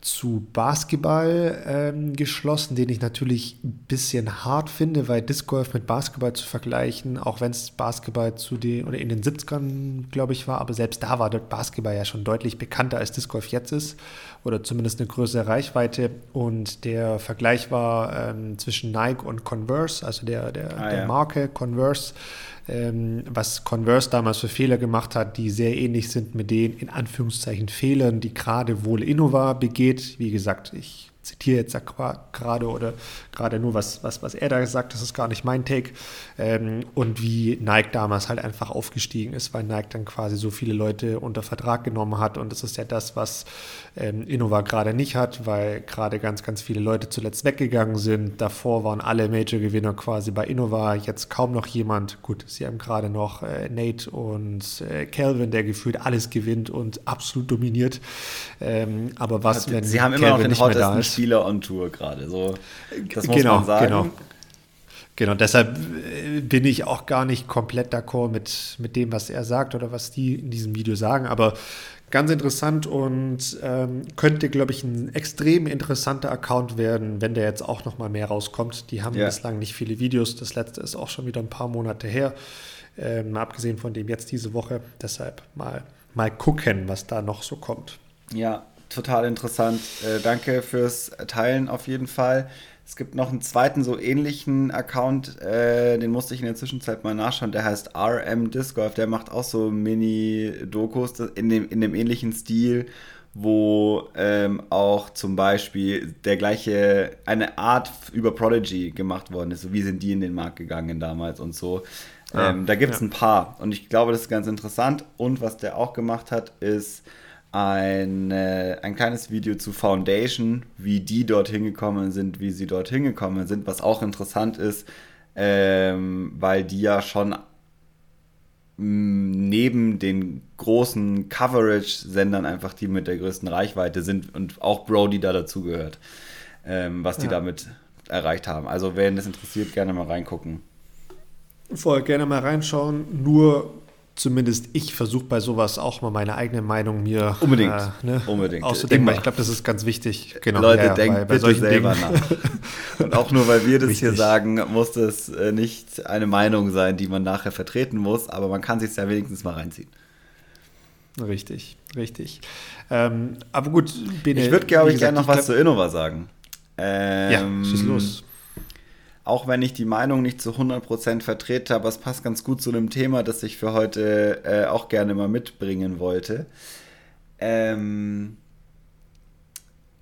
Speaker 2: zu Basketball ähm, geschlossen, den ich natürlich ein bisschen hart finde, weil Disc Golf mit Basketball zu vergleichen, auch wenn es Basketball zu den oder in den 70ern, glaube ich, war, aber selbst da war dort Basketball ja schon deutlich bekannter als Disc Golf jetzt ist oder zumindest eine größere Reichweite. Und der Vergleich war ähm, zwischen Nike und Converse, also der, der, ah, der ja. Marke Converse ähm, was Converse damals für Fehler gemacht hat, die sehr ähnlich sind mit den in Anführungszeichen Fehlern, die gerade wohl Innova begeht. Wie gesagt, ich zitiere jetzt gerade oder gerade nur was, was, was er da sagt, das ist gar nicht mein Take. Ähm, und wie Nike damals halt einfach aufgestiegen ist, weil Nike dann quasi so viele Leute unter Vertrag genommen hat. Und das ist ja das, was ähm, Innova gerade nicht hat, weil gerade ganz, ganz viele Leute zuletzt weggegangen sind. Davor waren alle Major-Gewinner quasi bei Innova, jetzt kaum noch jemand. Gut, sie haben gerade noch äh, Nate und äh, Calvin, der gefühlt alles gewinnt und absolut dominiert. Ähm, aber was,
Speaker 1: wenn sie haben Calvin immer noch den hottesten Spieler on Tour gerade. So,
Speaker 2: das muss genau, man sagen. Genau. Genau, deshalb äh, bin ich auch gar nicht komplett d'accord mit, mit dem, was er sagt oder was die in diesem Video sagen. Aber ganz interessant und ähm, könnte, glaube ich, ein extrem interessanter Account werden, wenn der jetzt auch noch mal mehr rauskommt. Die haben ja. bislang nicht viele Videos. Das letzte ist auch schon wieder ein paar Monate her. Ähm, abgesehen von dem jetzt diese Woche. Deshalb mal, mal gucken, was da noch so kommt.
Speaker 1: Ja, total interessant. Äh, danke fürs Teilen auf jeden Fall. Es gibt noch einen zweiten so ähnlichen Account, äh, den musste ich in der Zwischenzeit mal nachschauen, der heißt RM Disc Golf, der macht auch so Mini-Dokus in dem, in dem ähnlichen Stil, wo ähm, auch zum Beispiel der gleiche, eine Art über Prodigy gemacht worden ist, so wie sind die in den Markt gegangen damals und so. Ah, ähm, da gibt es ja. ein paar und ich glaube, das ist ganz interessant. Und was der auch gemacht hat, ist ein, äh, ein kleines Video zu Foundation, wie die dorthin gekommen sind, wie sie dorthin gekommen sind, was auch interessant ist, ähm, weil die ja schon mm, neben den großen Coverage-Sendern einfach die mit der größten Reichweite sind und auch Brody da dazugehört, ähm, was die ja. damit erreicht haben. Also, wen das interessiert, gerne mal reingucken.
Speaker 2: Vorher gerne mal reinschauen. Nur zumindest ich versuche bei sowas auch mal meine eigene Meinung mir
Speaker 1: unbedingt, äh, ne, unbedingt.
Speaker 2: auszudenken. Ich glaube, das ist ganz wichtig.
Speaker 1: Genau, Leute, ja, denkt bei, bei bitte selber Dingen. nach. Und auch nur, weil wir das Richtig. hier sagen, muss das äh, nicht eine Meinung sein, die man nachher vertreten muss, aber man kann sich ja wenigstens mal reinziehen.
Speaker 2: Richtig, richtig. Ähm, aber gut,
Speaker 1: Bene, ich würde, glaube ich, gerne noch was zu Innova sagen.
Speaker 2: Ähm, ja, schieß los
Speaker 1: auch wenn ich die Meinung nicht zu 100% vertrete, aber es passt ganz gut zu einem Thema, das ich für heute äh, auch gerne mal mitbringen wollte. Ähm,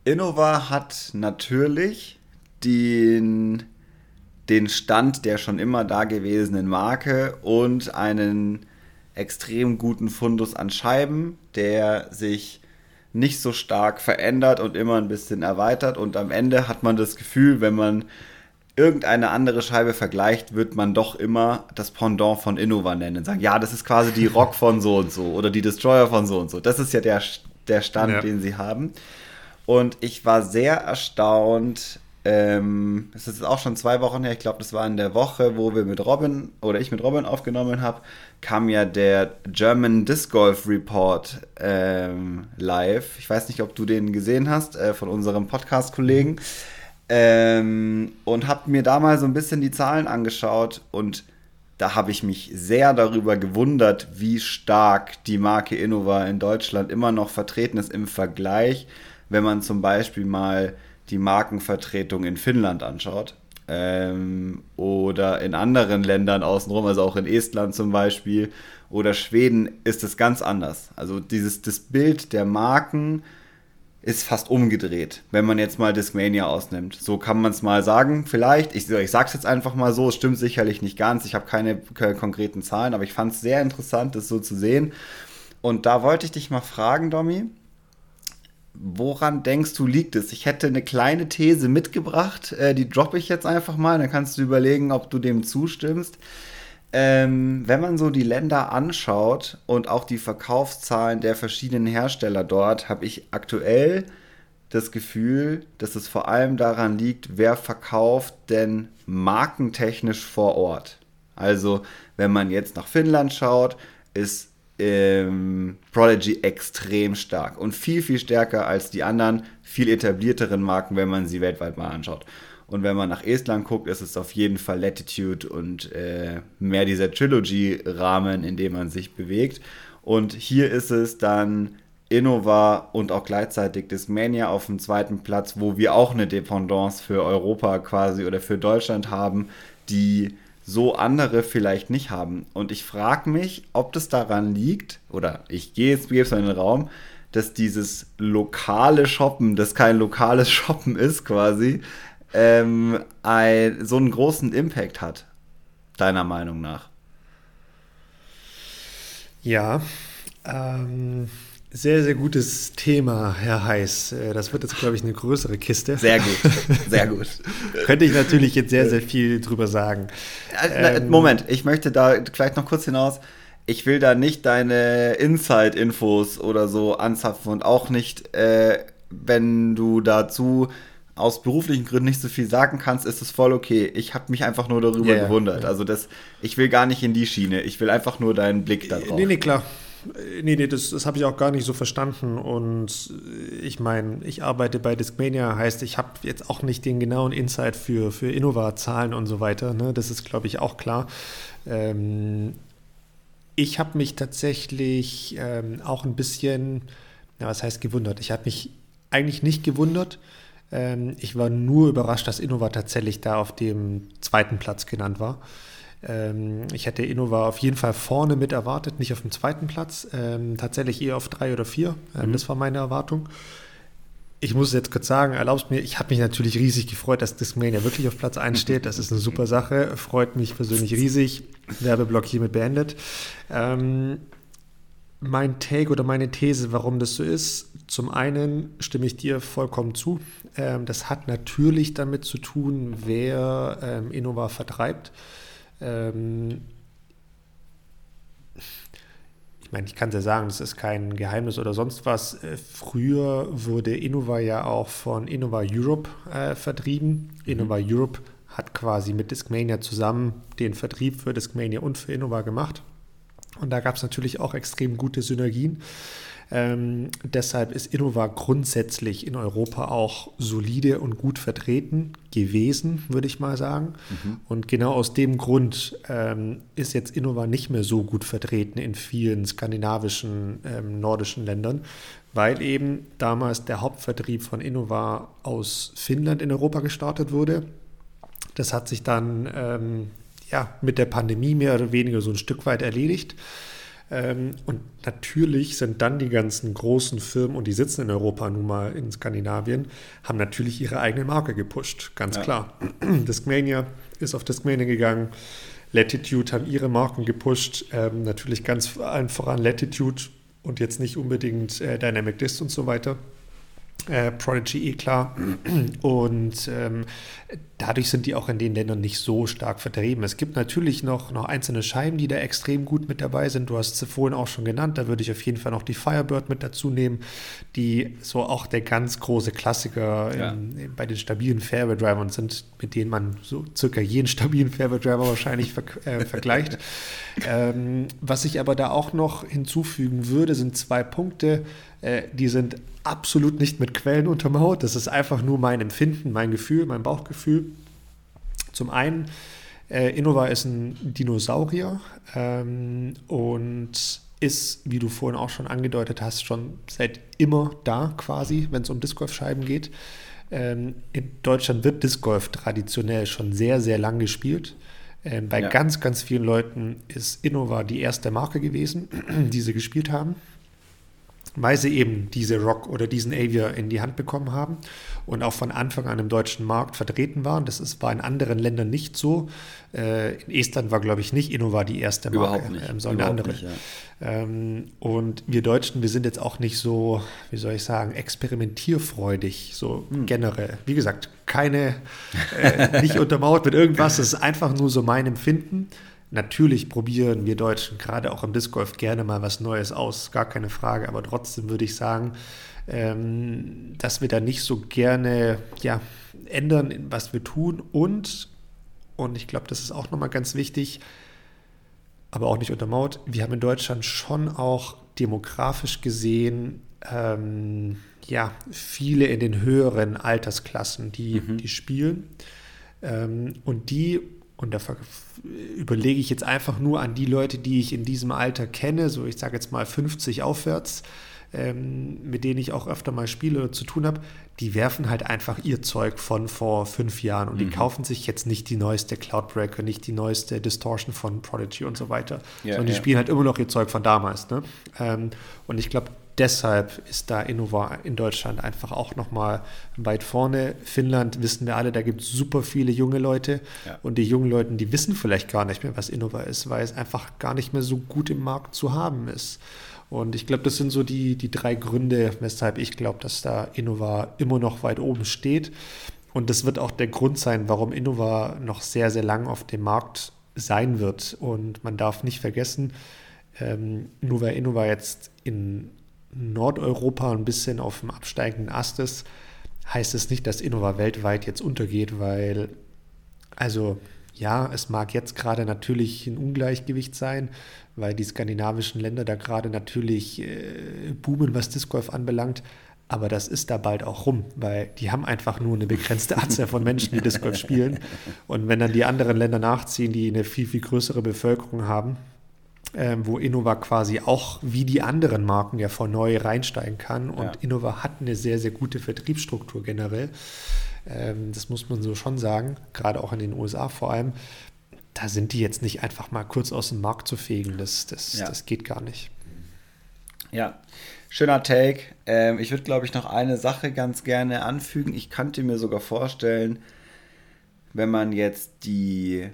Speaker 1: Innova hat natürlich den, den Stand der schon immer dagewesenen Marke und einen extrem guten Fundus an Scheiben, der sich nicht so stark verändert und immer ein bisschen erweitert. Und am Ende hat man das Gefühl, wenn man irgendeine andere Scheibe vergleicht, wird man doch immer das Pendant von Innova nennen. Sagen, ja, das ist quasi die Rock von so und so oder die Destroyer von so und so. Das ist ja der, der Stand, ja. den sie haben. Und ich war sehr erstaunt. Ähm, es ist auch schon zwei Wochen her, ich glaube, das war in der Woche, wo wir mit Robin oder ich mit Robin aufgenommen habe, kam ja der German Disc Golf Report ähm, live. Ich weiß nicht, ob du den gesehen hast, äh, von unserem Podcast-Kollegen. Ähm, und habe mir da mal so ein bisschen die Zahlen angeschaut und da habe ich mich sehr darüber gewundert, wie stark die Marke Innova in Deutschland immer noch vertreten ist im Vergleich, wenn man zum Beispiel mal die Markenvertretung in Finnland anschaut ähm, oder in anderen Ländern außenrum, also auch in Estland zum Beispiel oder Schweden, ist es ganz anders. Also dieses das Bild der Marken ist fast umgedreht, wenn man jetzt mal Discmania ausnimmt. So kann man es mal sagen, vielleicht. Ich, ich sage es jetzt einfach mal so, es stimmt sicherlich nicht ganz. Ich habe keine, konkreten Zahlen, aber ich fand es sehr interessant, das so zu sehen. Und da wollte ich dich mal fragen, Domi, woran denkst du liegt es? Ich hätte eine kleine These mitgebracht, äh, die droppe ich jetzt einfach mal, dann kannst du überlegen, ob du dem zustimmst. Ähm, wenn man so die Länder anschaut und auch die Verkaufszahlen der verschiedenen Hersteller dort, habe ich aktuell das Gefühl, dass es vor allem daran liegt, wer verkauft denn markentechnisch vor Ort. Also, wenn man jetzt nach Finnland schaut, ist ähm, Prodigy extrem stark und viel, viel stärker als die anderen, viel etablierteren Marken, wenn man sie weltweit mal anschaut. Und wenn man nach Estland guckt, ist es auf jeden Fall Latitude und äh, mehr dieser Trilogy-Rahmen, in dem man sich bewegt. Und hier ist es dann Innova und auch gleichzeitig Discmania auf dem zweiten Platz, wo wir auch eine Dependance für Europa quasi oder für Deutschland haben, die so andere vielleicht nicht haben. Und ich frage mich, ob das daran liegt, oder ich gehe jetzt, es mal in den Raum, dass dieses lokale Shoppen, das kein lokales Shoppen ist quasi, ähm, ein, so einen großen Impact hat, deiner Meinung nach?
Speaker 2: Ja, ähm, sehr, sehr gutes Thema, Herr Heiß. Äh, das wird jetzt, glaube ich, eine größere Kiste.
Speaker 1: Sehr gut, sehr gut.
Speaker 2: Könnte ich natürlich jetzt sehr, sehr viel drüber sagen.
Speaker 1: Ähm, Moment, ich möchte da gleich noch kurz hinaus. Ich will da nicht deine Inside-Infos oder so anzapfen und auch nicht, äh, wenn du dazu aus beruflichen Gründen nicht so viel sagen kannst, ist es voll okay. Ich habe mich einfach nur darüber yeah, gewundert. Ja. Also das, ich will gar nicht in die Schiene. Ich will einfach nur deinen Blick darauf.
Speaker 2: Nee, nee, klar. Nee, nee, das, das habe ich auch gar nicht so verstanden. Und ich meine, ich arbeite bei Discmania, heißt, ich habe jetzt auch nicht den genauen Insight für, für Innova-Zahlen und so weiter. Ne? Das ist, glaube ich, auch klar. Ähm, ich habe mich tatsächlich ähm, auch ein bisschen, ja, was heißt gewundert? Ich habe mich eigentlich nicht gewundert, Ähm, ich war nur überrascht, dass Innova tatsächlich da auf dem zweiten Platz genannt war. Ähm, ich hätte Innova auf jeden Fall vorne mit erwartet, nicht auf dem zweiten Platz, ähm, tatsächlich eher auf drei oder vier. Ähm, mhm. Das war meine Erwartung. Ich muss jetzt kurz sagen, erlaubst mir, ich habe mich natürlich riesig gefreut, dass Discmania wirklich auf Platz 1 steht. Das ist eine super Sache, freut mich persönlich riesig. Werbeblock hiermit beendet. Ähm, mein Take oder meine These, warum das so ist, zum einen stimme ich dir vollkommen zu. Ähm, das hat natürlich damit zu tun, wer ähm, Innova vertreibt. Ähm, ich meine, ich kann es ja sagen, das ist kein Geheimnis oder sonst was. Äh, früher wurde Innova ja auch von Innova Europe äh, vertrieben. Mhm. Innova Europe hat quasi mit Discmania zusammen den Vertrieb für Discmania und für Innova gemacht. Und da gab es natürlich auch extrem gute Synergien. Ähm, deshalb ist Innova grundsätzlich in Europa auch solide und gut vertreten gewesen, würde ich mal sagen. Mhm. Und genau aus dem Grund ähm, ist jetzt Innova nicht mehr so gut vertreten in vielen skandinavischen, ähm, nordischen Ländern, weil eben damals der Hauptvertrieb von Innova aus Finnland in Europa gestartet wurde. Das hat sich dann ähm, ja, mit der Pandemie mehr oder weniger so ein Stück weit erledigt. Ähm, und natürlich sind dann die ganzen großen Firmen, und die sitzen in Europa nun mal in Skandinavien, haben natürlich ihre eigene Marke gepusht, ganz ja. klar. Discmania ist auf Discmania gegangen, Latitude haben ihre Marken gepusht, ähm, natürlich ganz allen voran Latitude und jetzt nicht unbedingt äh, Dynamic Dist und so weiter. Äh, Prodigy eh klar. Und ähm, dadurch sind die auch in den Ländern nicht so stark vertrieben. Es gibt natürlich noch, noch einzelne Scheiben, die da extrem gut mit dabei sind. Du hast sie vorhin auch schon genannt. Da würde ich auf jeden Fall noch die Firebird mit dazu nehmen, die so auch der ganz große Klassiker ja. in, bei den stabilen Fairway-Drivern sind, mit denen man so circa jeden stabilen Fairway-Driver wahrscheinlich ver äh, vergleicht. ähm, was ich aber da auch noch hinzufügen würde, sind zwei Punkte. Äh, die sind absolut nicht mit Quellen untermauert. Das ist einfach nur mein Empfinden, mein Gefühl, mein Bauchgefühl. Zum einen, äh, Innova ist ein Dinosaurier ähm, und ist, wie du vorhin auch schon angedeutet hast, schon seit immer da quasi, wenn es um Disc Golf Scheiben geht. Ähm, in Deutschland wird Disc Golf traditionell schon sehr, sehr lang gespielt. Ähm, bei ja. ganz, ganz vielen Leuten ist Innova die erste Marke gewesen, die sie gespielt haben weil sie eben diese Rock oder diesen Aviar in die Hand bekommen haben und auch von Anfang an im deutschen Markt vertreten waren. Das ist, war in anderen Ländern nicht so. Äh, in Estland war, glaube ich, nicht Innova die erste Marke,
Speaker 1: Überhaupt nicht.
Speaker 2: Ähm, sondern Überhaupt andere. Nicht, ja. ähm, und wir Deutschen, wir sind jetzt auch nicht so, wie soll ich sagen, experimentierfreudig, so hm. generell. Wie gesagt, keine, äh, nicht untermauert mit irgendwas, das ist einfach nur so mein Empfinden. Natürlich probieren wir Deutschen gerade auch im Disc Golf gerne mal was Neues aus, gar keine Frage, aber trotzdem würde ich sagen, ähm, dass wir da nicht so gerne ja, ändern, was wir tun und, und ich glaube, das ist auch nochmal ganz wichtig, aber auch nicht untermauert, wir haben in Deutschland schon auch demografisch gesehen ähm, ja, viele in den höheren Altersklassen, die, mhm. die spielen. Ähm, und die und da überlege ich jetzt einfach nur an die Leute, die ich in diesem Alter kenne, so ich sage jetzt mal 50 aufwärts, ähm, mit denen ich auch öfter mal spiele oder zu tun habe, die werfen halt einfach ihr Zeug von vor fünf Jahren und mhm. die kaufen sich jetzt nicht die neueste Cloudbreaker, nicht die neueste Distortion von Prodigy und so weiter, ja, sondern die ja. spielen halt immer noch ihr Zeug von damals. Ne? Ähm, und ich glaube, deshalb ist da Innova in Deutschland einfach auch nochmal weit vorne. Finnland wissen wir alle, da gibt es super viele junge Leute ja. und die jungen Leute, die wissen vielleicht gar nicht mehr, was Innova ist, weil es einfach gar nicht mehr so gut im Markt zu haben ist. Und ich glaube, das sind so die, die drei Gründe, weshalb ich glaube, dass da Innova immer noch weit oben steht. Und das wird auch der Grund sein, warum Innova noch sehr, sehr lang auf dem Markt sein wird. Und man darf nicht vergessen, ähm, nur weil Innova jetzt in Nordeuropa ein bisschen auf dem absteigenden Ast ist, heißt es nicht, dass Innova weltweit jetzt untergeht, weil, also ja, es mag jetzt gerade natürlich ein Ungleichgewicht sein, weil die skandinavischen Länder da gerade natürlich äh, boomen, was Disc Golf anbelangt. Aber das ist da bald auch rum, weil die haben einfach nur eine begrenzte Anzahl von Menschen, die Disc Golf spielen. Und wenn dann die anderen Länder nachziehen, die eine viel, viel größere Bevölkerung haben, ähm, wo Innova quasi auch wie die anderen Marken ja vor neu reinsteigen kann. Und ja. Innova hat eine sehr, sehr gute Vertriebsstruktur generell. Ähm, das muss man so schon sagen, gerade auch in den USA vor allem. Da sind die jetzt nicht einfach mal kurz aus dem Markt zu fegen. Das, das, ja. das geht gar nicht.
Speaker 1: Ja, schöner Take. Ähm, ich würde, glaube ich, noch eine Sache ganz gerne anfügen. Ich könnte mir sogar vorstellen, wenn man jetzt die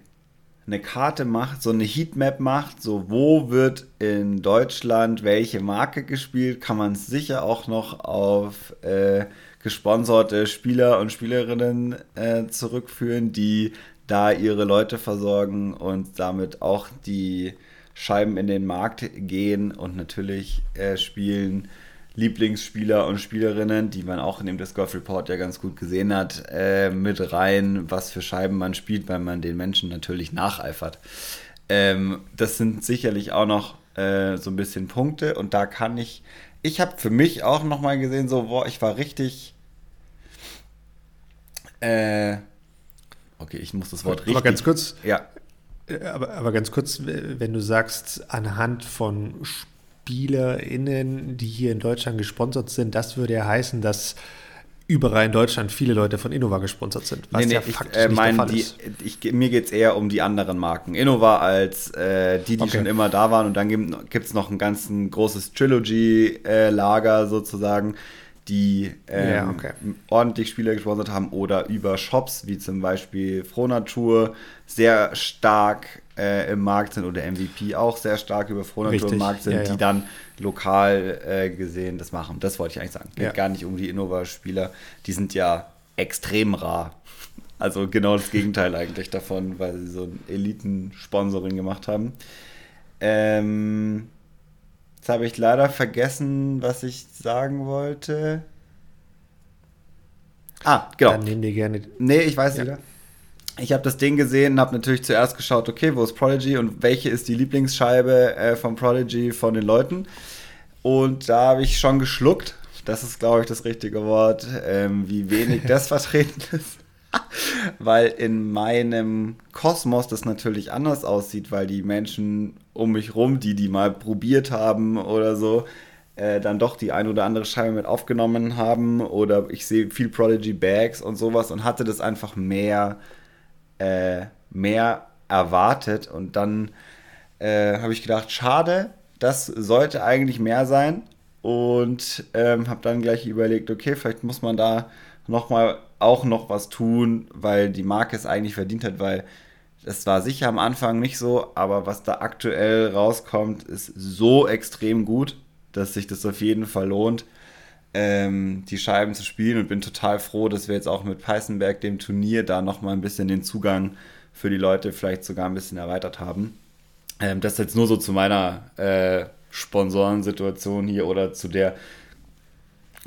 Speaker 1: eine Karte macht, so eine Heatmap macht, so wo wird in Deutschland welche Marke gespielt, kann man sicher auch noch auf äh, gesponserte Spieler und Spielerinnen äh, zurückführen, die da ihre Leute versorgen und damit auch die Scheiben in den Markt gehen und natürlich äh, spielen Lieblingsspieler und Spielerinnen, die man auch in dem Disc Golf Report ja ganz gut gesehen hat, äh, mit rein, was für Scheiben man spielt, weil man den Menschen natürlich nacheifert. Ähm, das sind sicherlich auch noch äh, so ein bisschen Punkte und da kann ich, ich habe für mich auch nochmal gesehen, so, boah, ich war richtig, äh, okay, ich muss das Wort
Speaker 2: richtig. Aber ganz kurz, ja. Äh, aber, aber ganz kurz, wenn du sagst, anhand von Spielen, SpielerInnen, die hier in Deutschland gesponsert sind, das würde ja heißen, dass überall in Deutschland viele Leute von Innova gesponsert sind.
Speaker 1: Was nee, nee, ja faktisch ich, äh, nicht mein, der Fall die, ist. Ich, mir geht es eher um die anderen Marken. Innova als äh, die, die okay. schon immer da waren. Und dann gibt es noch ein ganz ein großes Trilogy-Lager äh, sozusagen, die ähm, ja, okay. ordentlich Spieler gesponsert haben oder über Shops wie zum Beispiel Fronatur sehr stark äh, im Markt sind oder MVP auch sehr stark über Fronatur im Markt sind, ja, ja. die dann lokal äh, gesehen das machen. Das wollte ich eigentlich sagen. Geht ja. gar nicht um die Innova-Spieler. Die sind ja extrem rar. Also genau das Gegenteil eigentlich davon, weil sie so ein Eliten-Sponsoring gemacht haben. Ähm, jetzt habe ich leider vergessen, was ich sagen wollte. Ah, genau. Dann nehmen die gerne. Nee, ich weiß ja. wieder ich habe das Ding gesehen und habe natürlich zuerst geschaut, okay, wo ist Prodigy und welche ist die Lieblingsscheibe äh, von Prodigy von den Leuten. Und da habe ich schon geschluckt. Das ist, glaube ich, das richtige Wort, ähm, wie wenig das vertreten ist. weil in meinem Kosmos das natürlich anders aussieht, weil die Menschen um mich rum, die die mal probiert haben oder so, äh, dann doch die ein oder andere Scheibe mit aufgenommen haben. Oder ich sehe viel Prodigy Bags und sowas und hatte das einfach mehr äh, mehr erwartet. Und dann äh, habe ich gedacht, schade, das sollte eigentlich mehr sein. Und ähm, habe dann gleich überlegt, okay, vielleicht muss man da nochmal auch noch was tun, weil die Marke es eigentlich verdient hat, weil es war sicher am Anfang nicht so, aber was da aktuell rauskommt, ist so extrem gut, dass sich das auf jeden Fall lohnt ähm, die Scheiben zu spielen und bin total froh, dass wir jetzt auch mit Peißenberg, dem Turnier, da nochmal ein bisschen den Zugang für die Leute vielleicht sogar ein bisschen erweitert haben. Ähm, das jetzt nur so zu meiner äh, Sponsorensituation hier oder zu der,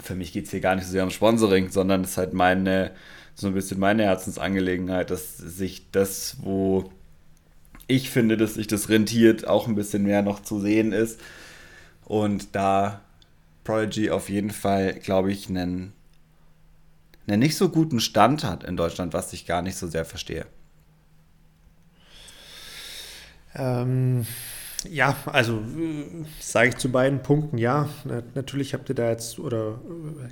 Speaker 1: für mich geht es hier gar nicht so sehr um Sponsoring, sondern es ist halt meine, so ein bisschen meine Herzensangelegenheit, dass sich das, wo ich finde, dass sich das rentiert, auch ein bisschen mehr noch zu sehen ist. Und da Prodigy auf jeden Fall, glaube ich, einen, einen nicht so guten Stand hat in Deutschland, was ich gar nicht so sehr verstehe.
Speaker 2: Ähm, ja, also sage ich zu beiden Punkten ja. Natürlich habt ihr da jetzt, oder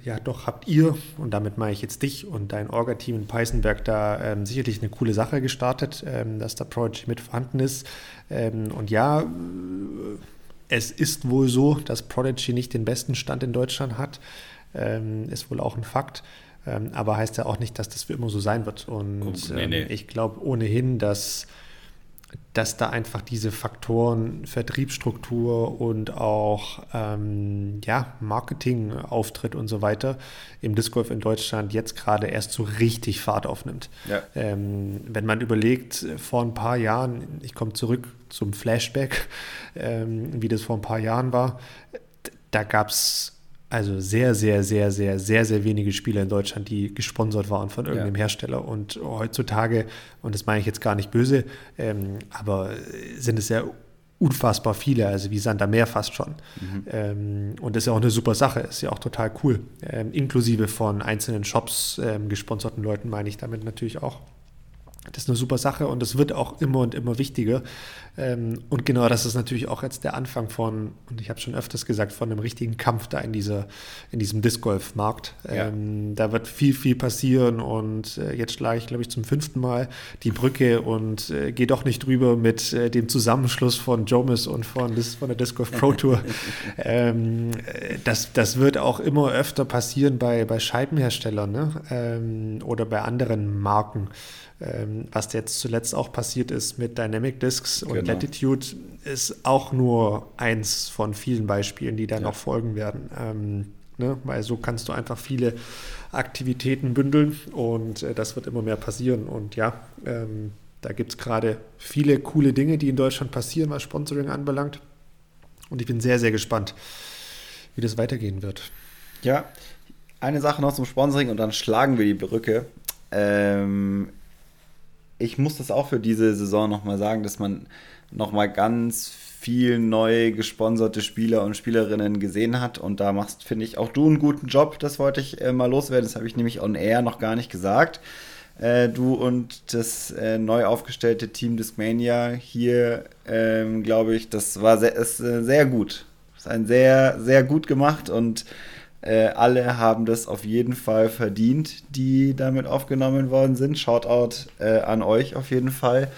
Speaker 2: ja, doch habt ihr, und damit meine ich jetzt dich und dein Orga-Team in Peißenberg da ähm, sicherlich eine coole Sache gestartet, ähm, dass da Prodigy mit vorhanden ist. Ähm, und ja, es ist wohl so, dass Prodigy nicht den besten Stand in Deutschland hat. Ähm, ist wohl auch ein Fakt. Ähm, aber heißt ja auch nicht, dass das für immer so sein wird. Und nee, nee. Ähm, ich glaube ohnehin, dass dass da einfach diese Faktoren Vertriebsstruktur und auch ähm, ja, Marketing, Auftritt und so weiter im Disc Golf in Deutschland jetzt gerade erst so richtig Fahrt aufnimmt. Ja. Ähm, wenn man überlegt, vor ein paar Jahren, ich komme zurück zum Flashback, ähm, wie das vor ein paar Jahren war, da gab es also sehr, sehr, sehr, sehr, sehr, sehr wenige Spieler in Deutschland, die gesponsert waren von irgendeinem ja. Hersteller. Und heutzutage, und das meine ich jetzt gar nicht böse, ähm, aber sind es ja unfassbar viele, also wie Sand am Meer fast schon. Mhm. Ähm, und das ist ja auch eine super Sache, ist ja auch total cool. Ähm, inklusive von einzelnen Shops, ähm, gesponserten Leuten meine ich damit natürlich auch. Das ist eine super Sache und es wird auch immer und immer wichtiger. Ähm, und genau das ist natürlich auch jetzt der Anfang von, und ich habe schon öfters gesagt, von einem richtigen Kampf da in, dieser, in diesem Disc Golf Markt. Ja. Ähm, da wird viel, viel passieren und äh, jetzt schlage ich, glaube ich, zum fünften Mal die Brücke und äh, gehe doch nicht drüber mit äh, dem Zusammenschluss von Jomis und von, von der Disc Golf Pro Tour. ähm, das, das wird auch immer öfter passieren bei, bei Scheibenherstellern ne? Oder bei anderen Marken. Ähm, was jetzt zuletzt auch passiert ist mit Dynamic Discs und genau. Latitude, ist auch nur eins von vielen Beispielen, die dann ja. noch folgen werden. Ähm, ne? Weil so kannst du einfach viele Aktivitäten bündeln und äh, das wird immer mehr passieren. Und ja, ähm, da gibt es gerade viele coole Dinge, die in Deutschland passieren, was Sponsoring anbelangt. Und ich bin sehr, sehr gespannt, wie das weitergehen wird.
Speaker 1: Ja, eine Sache noch zum Sponsoring und dann schlagen wir die Brücke. Ähm, ich muss das auch für diese Saison nochmal sagen, dass man nochmal ganz viel neu gesponserte Spieler und Spielerinnen gesehen hat. Und da machst, finde ich, auch du einen guten Job. Das wollte ich äh, mal loswerden. Das habe ich nämlich on air noch gar nicht gesagt. Äh, du und das äh, neu aufgestellte Team Discmania hier, ähm, glaube ich, das war sehr, ist, äh, sehr gut. Das ist ein sehr, sehr gut gemacht und äh, alle haben das auf jeden Fall verdient, die damit aufgenommen worden sind. Shoutout äh, an euch auf jeden Fall.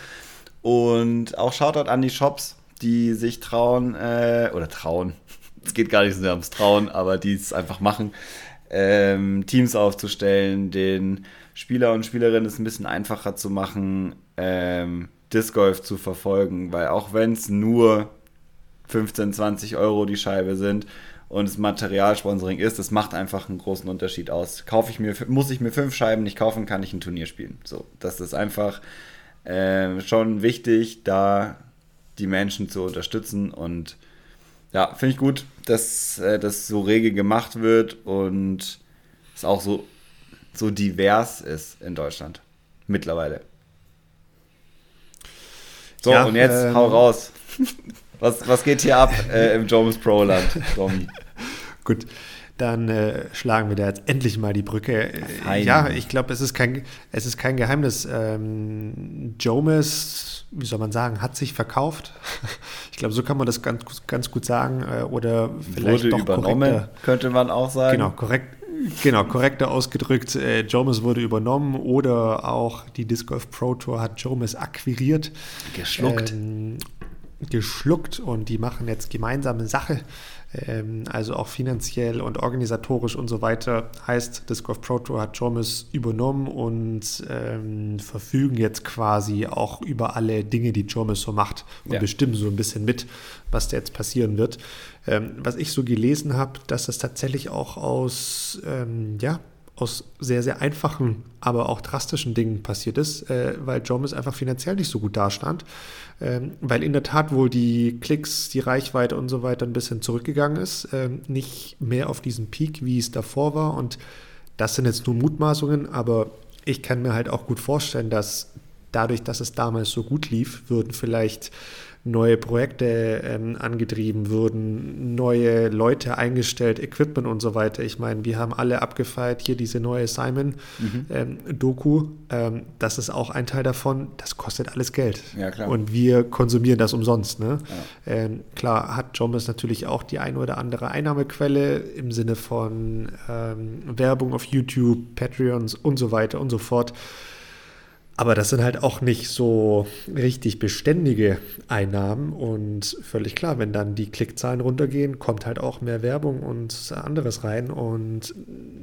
Speaker 1: Und auch Shoutout an die Shops, die sich trauen, äh, oder trauen, es geht gar nicht so sehr ums Trauen, aber die es einfach machen, ähm, Teams aufzustellen, den Spieler und Spielerinnen es ein bisschen einfacher zu machen, ähm, Disc Golf zu verfolgen, weil auch wenn es nur 15, 20 Euro die Scheibe sind, und das Materialsponsoring ist, das macht einfach einen großen Unterschied aus. Kaufe ich mir, muss ich mir fünf Scheiben nicht kaufen, kann ich ein Turnier spielen. So, das ist einfach äh, schon wichtig, da die Menschen zu unterstützen und ja, finde ich gut, dass äh, das so rege gemacht wird und es auch so, so divers ist in Deutschland. Mittlerweile. So, ja, und jetzt ähm, hau raus. Was, was geht hier ab äh, im Jones Pro-Land,
Speaker 2: Gut, dann äh, schlagen wir da jetzt endlich mal die Brücke. Fein. Ja, ich glaube, es, ist kein, es ist kein Geheimnis. Ähm, Jomes, wie soll man sagen, hat sich verkauft. ich glaube, so kann man das ganz, ganz gut sagen. Äh, oder vielleicht
Speaker 1: wurde doch übernommen, könnte man auch sagen.
Speaker 2: Genau, korrekt. Genau, korrekter ausgedrückt, äh, Jomes wurde übernommen oder auch die Disc Golf Pro Tour hat Jomes akquiriert.
Speaker 1: Geschluckt. Ähm,
Speaker 2: geschluckt und die machen jetzt gemeinsame Sache, ähm, also auch finanziell und organisatorisch und so weiter. Heißt, Disc Golf Pro Tour hat Jomis übernommen und ähm, verfügen jetzt quasi auch über alle Dinge, die Jomis so macht und ja. bestimmen so ein bisschen mit, was da jetzt passieren wird. Ähm, was ich so gelesen habe, dass das tatsächlich auch aus, ähm, ja, aus sehr, sehr einfachen, aber auch drastischen Dingen passiert ist, äh, weil Jomis einfach finanziell nicht so gut dastand, ähm, weil in der Tat wohl die Klicks, die Reichweite und so weiter ein bisschen zurückgegangen ist, ähm, nicht mehr auf diesen Peak, wie es davor war. Und das sind jetzt nur Mutmaßungen, aber ich kann mir halt auch gut vorstellen, dass dadurch, dass es damals so gut lief, würden vielleicht neue Projekte ähm, angetrieben würden, neue Leute eingestellt, Equipment und so weiter. Ich meine, wir haben alle abgefeiert hier diese neue Simon-Doku. Mhm. Ähm, ähm, das ist auch ein Teil davon. Das kostet alles Geld.
Speaker 1: Ja, klar.
Speaker 2: Und wir konsumieren das umsonst. Ne? Ja. Ähm, klar hat Jomis natürlich auch die ein oder andere Einnahmequelle im Sinne von ähm, Werbung auf YouTube, Patreons und so weiter und so fort. Aber das sind halt auch nicht so richtig beständige Einnahmen und völlig klar, wenn dann die Klickzahlen runtergehen, kommt halt auch mehr Werbung und anderes rein und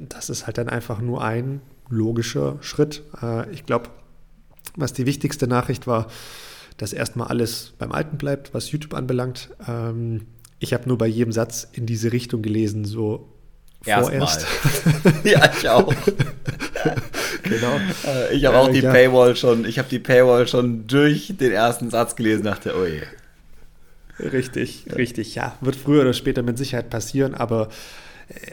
Speaker 2: das ist halt dann einfach nur ein logischer Schritt. Äh, ich glaube, was die wichtigste Nachricht war, dass erstmal alles beim Alten bleibt, was YouTube anbelangt. Ähm, ich habe nur bei jedem Satz in diese Richtung gelesen, so
Speaker 1: vorerst. ja, ich auch. genau. Äh, ich habe auch die ja. Paywall schon, ich habe die Paywall schon durch den ersten Satz gelesen, dachte, oh je.
Speaker 2: Richtig, ja. richtig, ja. Wird früher oder später mit Sicherheit passieren, aber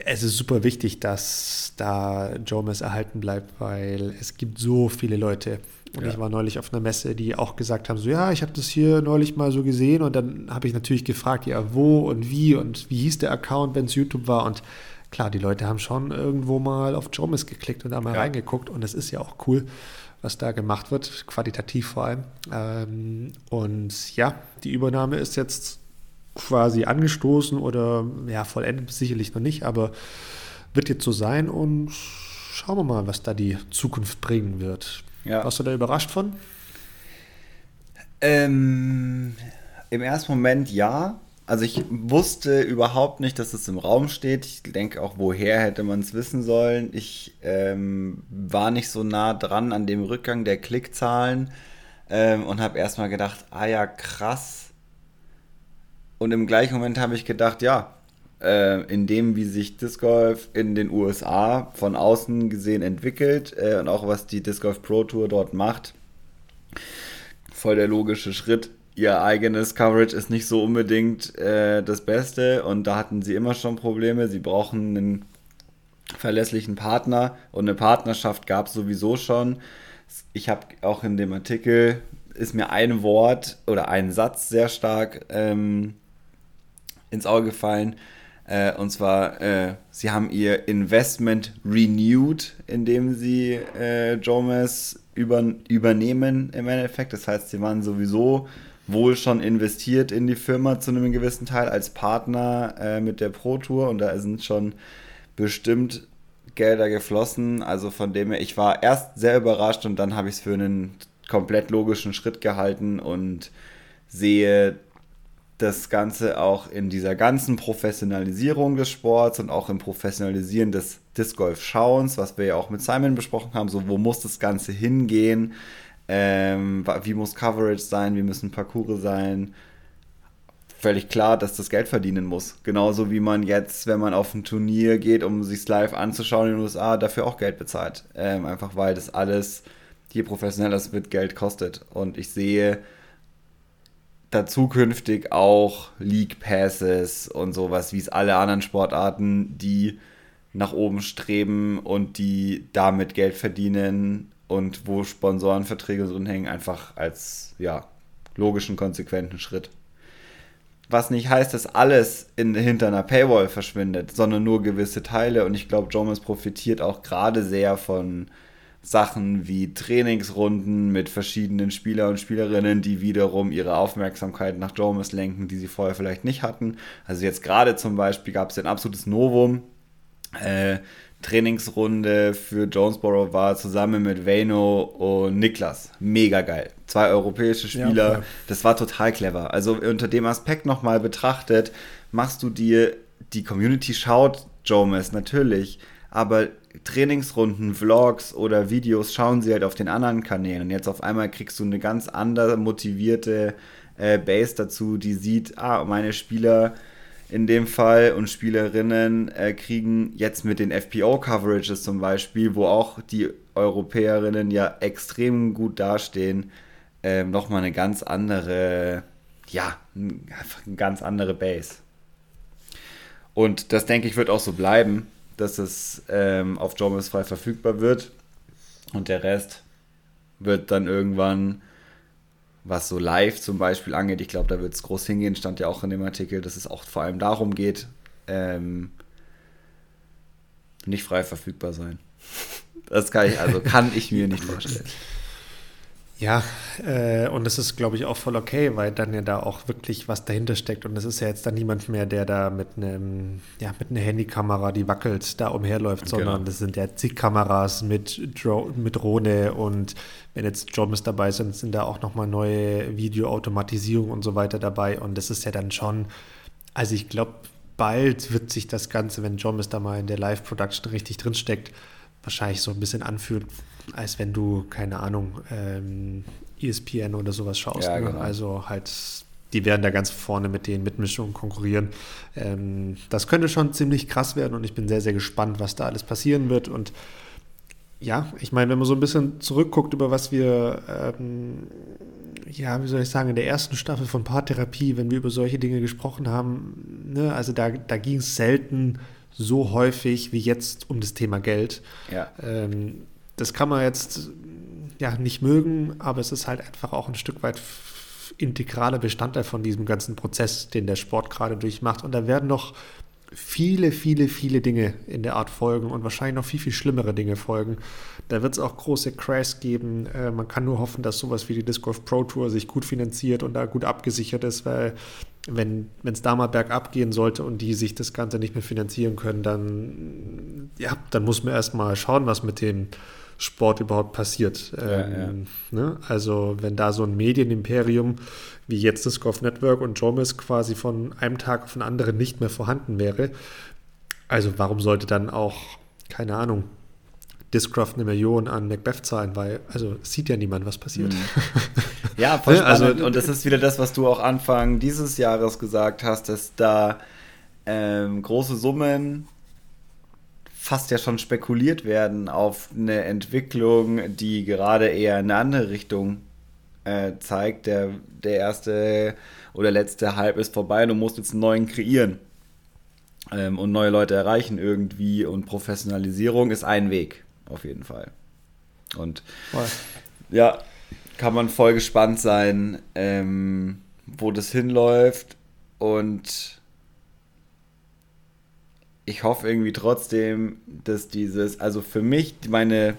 Speaker 2: es ist super wichtig, dass da Jomis erhalten bleibt, weil es gibt so viele Leute. Und ja. ich war neulich auf einer Messe, die auch gesagt haben, so ja, ich habe das hier neulich mal so gesehen und dann habe ich natürlich gefragt, ja, wo und wie und wie hieß der Account, wenn es YouTube war und klar, die Leute haben schon irgendwo mal auf Jomis geklickt und da mal ja. reingeguckt und es ist ja auch cool, was da gemacht wird, qualitativ vor allem. Ähm, und ja, die Übernahme ist jetzt quasi angestoßen oder ja, vollendet sicherlich noch nicht, aber wird jetzt so sein und schauen wir mal, was da die Zukunft bringen wird. Ja. Warst du da überrascht von?
Speaker 1: Ähm, Im ersten Moment ja. Also ich wusste überhaupt nicht, dass es im Raum steht. Ich denke auch, woher hätte man es wissen sollen. Ich ähm, war nicht so nah dran an dem Rückgang der Klickzahlen ähm, und habe erstmal gedacht, ah ja, krass. Und im gleichen Moment habe ich gedacht, ja, äh, in dem, wie sich Disc Golf in den USA von außen gesehen entwickelt äh, und auch was die Disc Golf Pro Tour dort macht, voll der logische Schritt ihr eigenes Coverage ist nicht so unbedingt äh, das Beste und da hatten sie immer schon Probleme. Sie brauchen einen verlässlichen Partner und eine Partnerschaft gab es sowieso schon. Ich habe auch in dem Artikel ist mir ein Wort oder ein Satz sehr stark ähm, ins Auge gefallen. Äh, und zwar, äh, sie haben ihr Investment renewed, indem sie äh, Jomes über, übernehmen im Endeffekt. Das heißt, sie waren sowieso wohl schon investiert in die Firma zu einem gewissen Teil als Partner äh, mit der Pro Tour. Und da sind schon bestimmt Gelder geflossen. Also von dem her, ich war erst sehr überrascht und dann habe ich es für einen komplett logischen Schritt gehalten und sehe das Ganze auch in dieser ganzen Professionalisierung des Sports und auch im Professionalisieren des Disc Golf Schauens, was wir ja auch mit Simon besprochen haben, so wo muss das Ganze hingehen, ähm, wie muss Coverage sein, wie müssen Parcours sein. Völlig klar, dass das Geld verdienen muss. Genauso wie man jetzt, wenn man auf ein Turnier geht, um sich live anzuschauen in den USA, dafür auch Geld bezahlt. Ähm, einfach weil das alles, je professioneller es wird, Geld kostet. Und ich sehe da zukünftig auch League Passes und sowas, wie es alle anderen Sportarten, die nach oben streben und die damit Geld verdienen, und wo Sponsorenverträge drin hängen, einfach als ja, logischen, konsequenten Schritt. Was nicht heißt, dass alles in, hinter einer Paywall verschwindet, sondern nur gewisse Teile. Und ich glaube, Jomas profitiert auch gerade sehr von Sachen wie Trainingsrunden mit verschiedenen Spieler und Spielerinnen, die wiederum ihre Aufmerksamkeit nach Jomas lenken, die sie vorher vielleicht nicht hatten. Also jetzt gerade zum Beispiel gab es ein absolutes Novum. Äh, Trainingsrunde für Jonesboro war zusammen mit Vano und Niklas. Mega geil. Zwei europäische Spieler. Ja, das war total clever. Also unter dem Aspekt nochmal betrachtet, machst du dir, die Community schaut Jomes natürlich, aber Trainingsrunden, Vlogs oder Videos schauen sie halt auf den anderen Kanälen. Und jetzt auf einmal kriegst du eine ganz andere motivierte äh, Base dazu, die sieht, ah, meine Spieler in dem Fall und Spielerinnen äh, kriegen jetzt mit den FPO-Coverages zum Beispiel, wo auch die Europäerinnen ja extrem gut dastehen, äh, nochmal eine ganz andere, ja, einfach eine ganz andere Base. Und das denke ich wird auch so bleiben, dass es ähm, auf Jobbers frei verfügbar wird und der Rest wird dann irgendwann was so live zum Beispiel angeht, ich glaube, da wird es groß hingehen, stand ja auch in dem Artikel, dass es auch vor allem darum geht, ähm, nicht frei verfügbar sein. Das kann ich, also kann ich mir nicht vorstellen.
Speaker 2: Ja, äh, und das ist, glaube ich, auch voll okay, weil dann ja da auch wirklich was dahinter steckt. Und es ist ja jetzt dann niemand mehr, der da mit einem, ja, mit einer Handykamera, die wackelt, da umherläuft, genau. sondern das sind ja zig Kameras mit, Dro mit Drohne und wenn jetzt Jobs dabei sind, sind da auch nochmal neue Videoautomatisierung und so weiter dabei. Und das ist ja dann schon, also ich glaube, bald wird sich das Ganze, wenn Jobs da mal in der Live-Production richtig drinsteckt, wahrscheinlich so ein bisschen anfühlen als wenn du, keine Ahnung, ähm, ESPN oder sowas schaust. Ja, ne? genau. Also halt, die werden da ganz vorne mit den Mitmischungen konkurrieren. Ähm, das könnte schon ziemlich krass werden und ich bin sehr, sehr gespannt, was da alles passieren wird. Und ja, ich meine, wenn man so ein bisschen zurückguckt, über was wir, ähm, ja, wie soll ich sagen, in der ersten Staffel von Paartherapie, wenn wir über solche Dinge gesprochen haben, ne, also da, da ging es selten so häufig wie jetzt um das Thema Geld. Ja. Ähm, das kann man jetzt ja nicht mögen, aber es ist halt einfach auch ein Stück weit integraler Bestandteil von diesem ganzen Prozess, den der Sport gerade durchmacht. Und da werden noch viele, viele, viele Dinge in der Art folgen und wahrscheinlich noch viel, viel schlimmere Dinge folgen. Da wird es auch große Crashs geben. Äh, man kann nur hoffen, dass sowas wie die Disc Golf Pro Tour sich gut finanziert und da gut abgesichert ist, weil wenn es da mal bergab gehen sollte und die sich das Ganze nicht mehr finanzieren können, dann, ja, dann muss man erstmal schauen, was mit dem Sport überhaupt passiert. Ja, ähm, ja. Ne? Also wenn da so ein Medienimperium wie jetzt das Golf Network und Jomis quasi von einem Tag auf den anderen nicht mehr vorhanden wäre, also warum sollte dann auch, keine Ahnung, Discraft eine Million an Macbeth zahlen, weil, also sieht ja niemand, was passiert. Mhm.
Speaker 1: Ja, voll also, und das ist wieder das, was du auch Anfang dieses Jahres gesagt hast, dass da ähm, große Summen fast ja schon spekuliert werden auf eine Entwicklung, die gerade eher in eine andere Richtung äh, zeigt. Der, der erste oder letzte Hype ist vorbei und du musst jetzt einen neuen kreieren ähm, und neue Leute erreichen irgendwie und Professionalisierung ist ein Weg auf jeden Fall. Und Voll. ja, kann man voll gespannt sein, ähm, wo das hinläuft. Und ich hoffe irgendwie trotzdem, dass dieses, also für mich meine,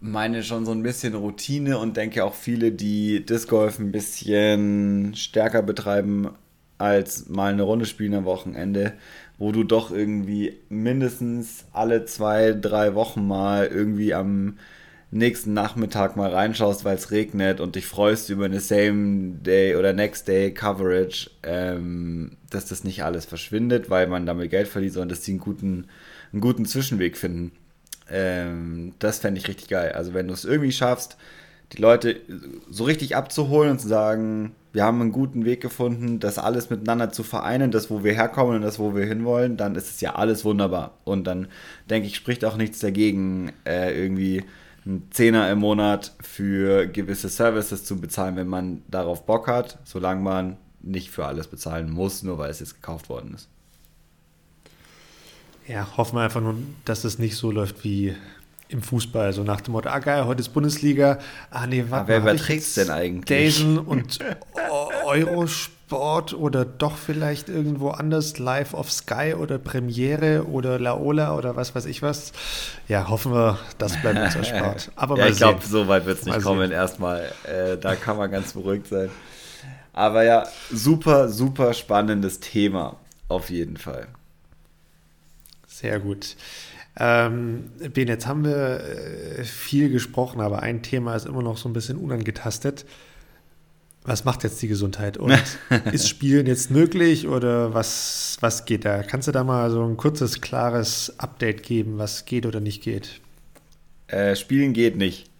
Speaker 1: meine schon so ein bisschen Routine und denke auch viele, die Disc Golf ein bisschen stärker betreiben als mal eine Runde spielen am Wochenende, wo du doch irgendwie mindestens alle zwei, drei Wochen mal irgendwie am nächsten Nachmittag mal reinschaust, weil es regnet und dich freust über eine Same Day oder Next Day Coverage, ähm, dass das nicht alles verschwindet, weil man damit Geld verdient, sondern dass sie einen guten, einen guten Zwischenweg finden. Ähm, das fände ich richtig geil. Also wenn du es irgendwie schaffst, die Leute so richtig abzuholen und zu sagen, wir haben einen guten Weg gefunden, das alles miteinander zu vereinen, das, wo wir herkommen und das, wo wir hinwollen, dann ist es ja alles wunderbar. Und dann denke ich, spricht auch nichts dagegen, äh, irgendwie einen Zehner im Monat für gewisse Services zu bezahlen, wenn man darauf Bock hat, solange man nicht für alles bezahlen muss, nur weil es jetzt gekauft worden ist.
Speaker 2: Ja, hoffen wir einfach nur, dass es nicht so läuft wie im Fußball, so nach dem Motto, ah geil, heute ist Bundesliga. Ah nee, warte
Speaker 1: Wer überträgt es denn eigentlich?
Speaker 2: Dazen und Eurosport oder doch vielleicht irgendwo anders, live auf Sky oder Premiere oder Laola oder was weiß ich was. Ja, hoffen wir, das bleibt uns erspart.
Speaker 1: Aber ja, ich glaube, so weit wird es nicht mal kommen sehen. erstmal. Äh, da kann man ganz beruhigt sein. Aber ja, super, super spannendes Thema. Auf jeden Fall.
Speaker 2: Sehr gut. Ähm, ben, jetzt haben wir äh, viel gesprochen, aber ein Thema ist immer noch so ein bisschen unangetastet. Was macht jetzt die Gesundheit? Und ist Spielen jetzt möglich oder was, was geht da? Kannst du da mal so ein kurzes, klares Update geben, was geht oder nicht geht?
Speaker 1: Äh, Spielen geht nicht.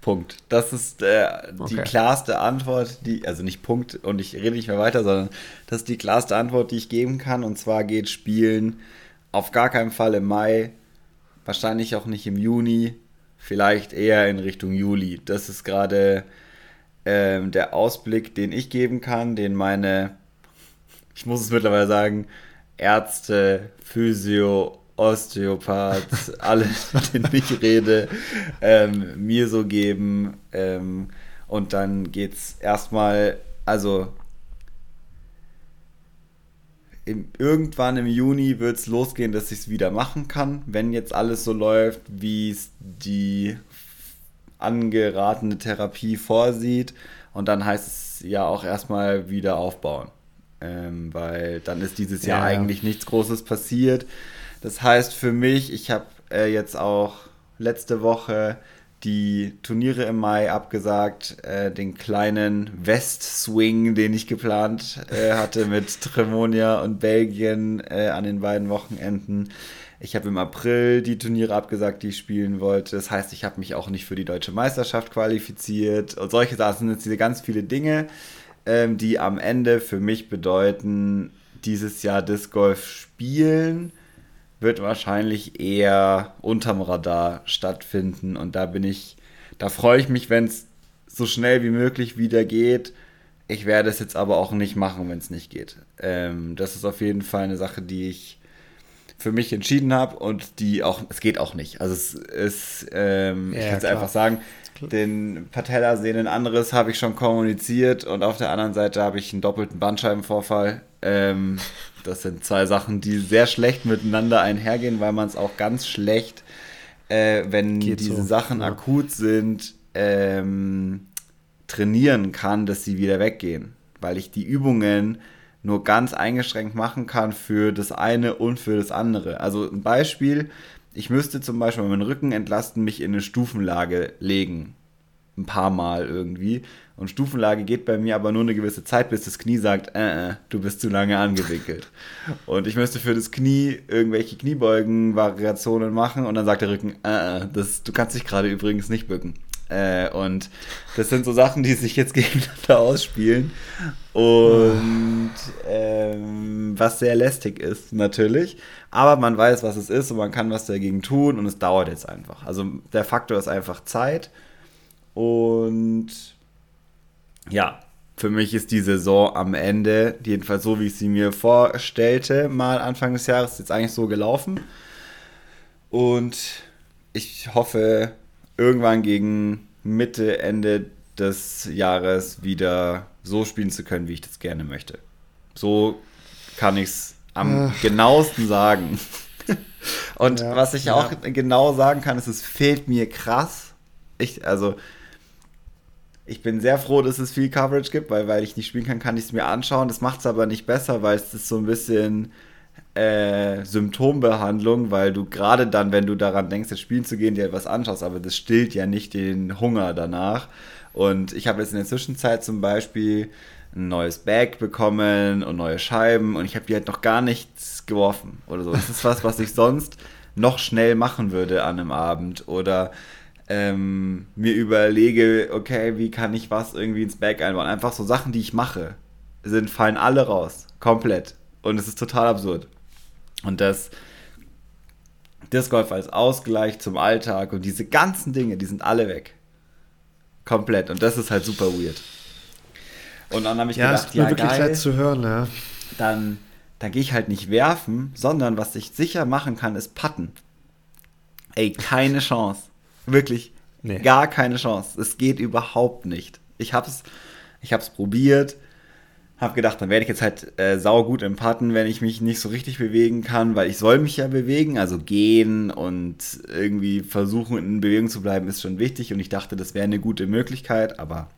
Speaker 1: Punkt. Das ist äh, die okay. klarste Antwort, die, also nicht Punkt und ich rede nicht mehr weiter, sondern das ist die klarste Antwort, die ich geben kann. Und zwar geht Spielen auf gar keinen Fall im Mai, Wahrscheinlich auch nicht im Juni, vielleicht eher in Richtung Juli. Das ist gerade ähm, der Ausblick, den ich geben kann, den meine, ich muss es mittlerweile sagen, Ärzte, Physio, Osteopath, alle, mit denen ich rede, ähm, mir so geben. Ähm, und dann geht es erstmal, also im, irgendwann im Juni wird es losgehen, dass ich es wieder machen kann, wenn jetzt alles so läuft, wie es die angeratene Therapie vorsieht. Und dann heißt es ja auch erstmal wieder aufbauen. Ähm, weil dann ist dieses Jahr ja, eigentlich nichts Großes passiert. Das heißt für mich, ich habe äh, jetzt auch letzte Woche die Turniere im Mai abgesagt, äh, den kleinen West-Swing, den ich geplant äh, hatte mit Tremonia und Belgien äh, an den beiden Wochenenden. Ich habe im April die Turniere abgesagt, die ich spielen wollte. Das heißt, ich habe mich auch nicht für die deutsche Meisterschaft qualifiziert. Und solche Sachen sind jetzt diese ganz viele Dinge, ähm, die am Ende für mich bedeuten, dieses Jahr Disc Golf spielen wird wahrscheinlich eher unterm Radar stattfinden. Und da bin ich, da freue ich mich, wenn es so schnell wie möglich wieder geht. Ich werde es jetzt aber auch nicht machen, wenn es nicht geht. Ähm, das ist auf jeden Fall eine Sache, die ich für mich entschieden habe und die auch, es geht auch nicht. Also es ist, ähm, ja, ich kann es einfach sagen, den Patellasehnen anderes habe ich schon kommuniziert und auf der anderen Seite habe ich einen doppelten Bandscheibenvorfall. Ähm, das sind zwei Sachen, die sehr schlecht miteinander einhergehen, weil man es auch ganz schlecht, äh, wenn Geht diese so. Sachen ja. akut sind, ähm, trainieren kann, dass sie wieder weggehen. Weil ich die Übungen nur ganz eingeschränkt machen kann für das eine und für das andere. Also ein Beispiel, ich müsste zum Beispiel meinen Rücken entlasten, mich in eine Stufenlage legen. Ein paar Mal irgendwie. Und Stufenlage geht bei mir aber nur eine gewisse Zeit, bis das Knie sagt, äh, äh, du bist zu lange angewickelt. Und ich müsste für das Knie irgendwelche Kniebeugen-Variationen machen und dann sagt der Rücken, äh, äh, das, du kannst dich gerade übrigens nicht bücken. Äh, und das sind so Sachen, die sich jetzt gegeneinander ausspielen. Und ähm, was sehr lästig ist, natürlich. Aber man weiß, was es ist und man kann was dagegen tun und es dauert jetzt einfach. Also der Faktor ist einfach Zeit. Und ja, für mich ist die Saison am Ende, jedenfalls so, wie ich sie mir vorstellte, mal Anfang des Jahres, jetzt eigentlich so gelaufen. Und ich hoffe, irgendwann gegen Mitte, Ende des Jahres wieder so spielen zu können, wie ich das gerne möchte. So kann ich es am Ach. genauesten sagen. Und ja, was ich ja. auch genau sagen kann, ist, es fehlt mir krass. Ich, also, ich bin sehr froh, dass es viel Coverage gibt, weil, weil ich nicht spielen kann, kann ich es mir anschauen. Das macht es aber nicht besser, weil es ist so ein bisschen äh, Symptombehandlung, weil du gerade dann, wenn du daran denkst, jetzt spielen zu gehen, dir etwas anschaust, aber das stillt ja nicht den Hunger danach. Und ich habe jetzt in der Zwischenzeit zum Beispiel ein neues Bag bekommen und neue Scheiben und ich habe die halt noch gar nichts geworfen oder so. Das ist was, was ich sonst noch schnell machen würde an einem Abend oder ähm, mir überlege, okay, wie kann ich was irgendwie ins Bag einbauen. Einfach so Sachen, die ich mache, sind, fallen alle raus. Komplett. Und es ist total absurd. Und das Disc Golf als Ausgleich zum Alltag und diese ganzen Dinge, die sind alle weg. Komplett. Und das ist halt super weird. Und dann habe ich ja, gedacht, ja, wirklich geil, zu hören, ja. Dann, dann gehe ich halt nicht werfen, sondern was ich sicher machen kann, ist putten. Ey, keine Chance. Wirklich. Nee. Gar keine Chance. Es geht überhaupt nicht. Ich habe es ich hab's probiert habe gedacht, dann werde ich jetzt halt äh, saugut im Putten, wenn ich mich nicht so richtig bewegen kann, weil ich soll mich ja bewegen, also gehen und irgendwie versuchen in Bewegung zu bleiben ist schon wichtig und ich dachte, das wäre eine gute Möglichkeit, aber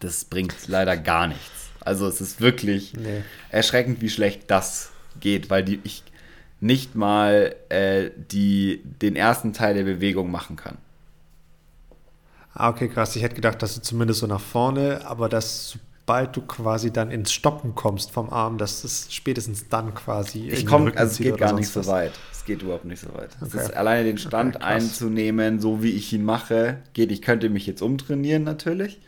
Speaker 1: das bringt leider gar nichts. Also es ist wirklich nee. erschreckend, wie schlecht das geht, weil die, ich nicht mal äh, die, den ersten Teil der Bewegung machen kann.
Speaker 2: Ah, okay, krass. Ich hätte gedacht, dass du zumindest so nach vorne, aber das sobald du quasi dann ins Stoppen kommst vom Arm, dass es spätestens dann quasi.
Speaker 1: Ich komme, also es geht gar nicht so weit. Es geht überhaupt nicht so weit. Okay. Es ist alleine den Stand okay, einzunehmen, so wie ich ihn mache, geht. Ich könnte mich jetzt umtrainieren natürlich.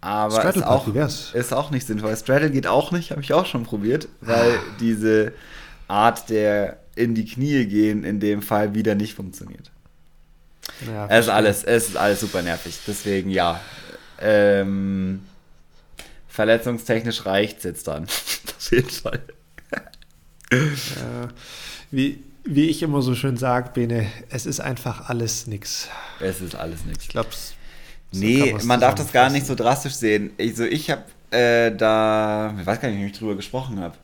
Speaker 1: Aber ist auch, ist auch nicht sinnvoll. Straddle geht auch nicht, habe ich auch schon probiert, weil ah. diese Art der in die Knie gehen in dem Fall wieder nicht funktioniert. Ja, es ist alles, es ist alles super nervig. Deswegen ja. Ähm, verletzungstechnisch reicht es jetzt dann. Auf jeden Fall.
Speaker 2: ja, wie, wie ich immer so schön sage, Bene, es ist einfach alles nix.
Speaker 1: Es ist alles nix. Ich glaube, so Nee, man darf das gar nicht so drastisch sehen. Also ich habe äh, da, ich weiß gar nicht, wie ich drüber gesprochen habe.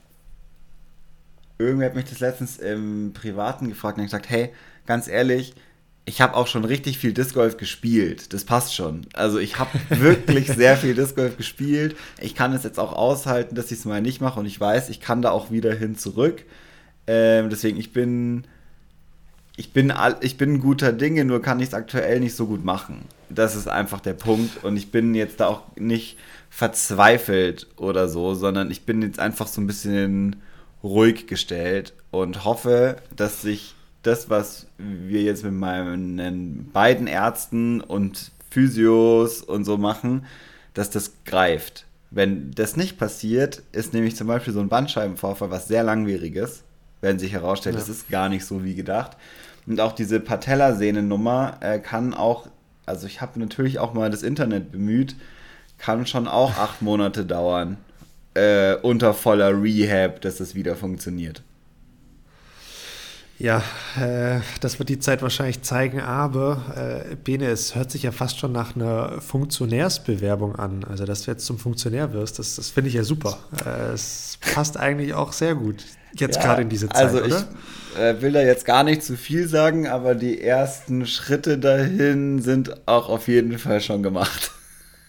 Speaker 1: Irgendwer hat mich das letztens im Privaten gefragt und gesagt, hey, ganz ehrlich, ich habe auch schon richtig viel Disc Golf gespielt. Das passt schon. Also ich habe wirklich sehr viel Disc Golf gespielt. Ich kann es jetzt auch aushalten, dass ich es mal nicht mache und ich weiß, ich kann da auch wieder hin zurück. Ähm, deswegen, ich bin, ich bin, ich bin guter Dinge, nur kann ich es aktuell nicht so gut machen. Das ist einfach der Punkt und ich bin jetzt da auch nicht verzweifelt oder so, sondern ich bin jetzt einfach so ein bisschen ruhig gestellt und hoffe, dass sich das, was wir jetzt mit meinen beiden Ärzten und Physios und so machen, dass das greift. Wenn das nicht passiert, ist nämlich zum Beispiel so ein Bandscheibenvorfall was sehr langwieriges, wenn sich herausstellt, ja. das ist gar nicht so wie gedacht. Und auch diese Patellasehnennummer äh, kann auch, also ich habe natürlich auch mal das Internet bemüht, kann schon auch acht Monate dauern äh, unter voller Rehab, dass es wieder funktioniert.
Speaker 2: Ja, äh, das wird die Zeit wahrscheinlich zeigen, aber äh, Bene, es hört sich ja fast schon nach einer Funktionärsbewerbung an. Also, dass du jetzt zum Funktionär wirst, das, das finde ich ja super. Äh, es passt eigentlich auch sehr gut, jetzt ja, gerade in diese Zeit.
Speaker 1: Also, oder? ich äh, will da jetzt gar nicht zu viel sagen, aber die ersten Schritte dahin sind auch auf jeden Fall schon gemacht.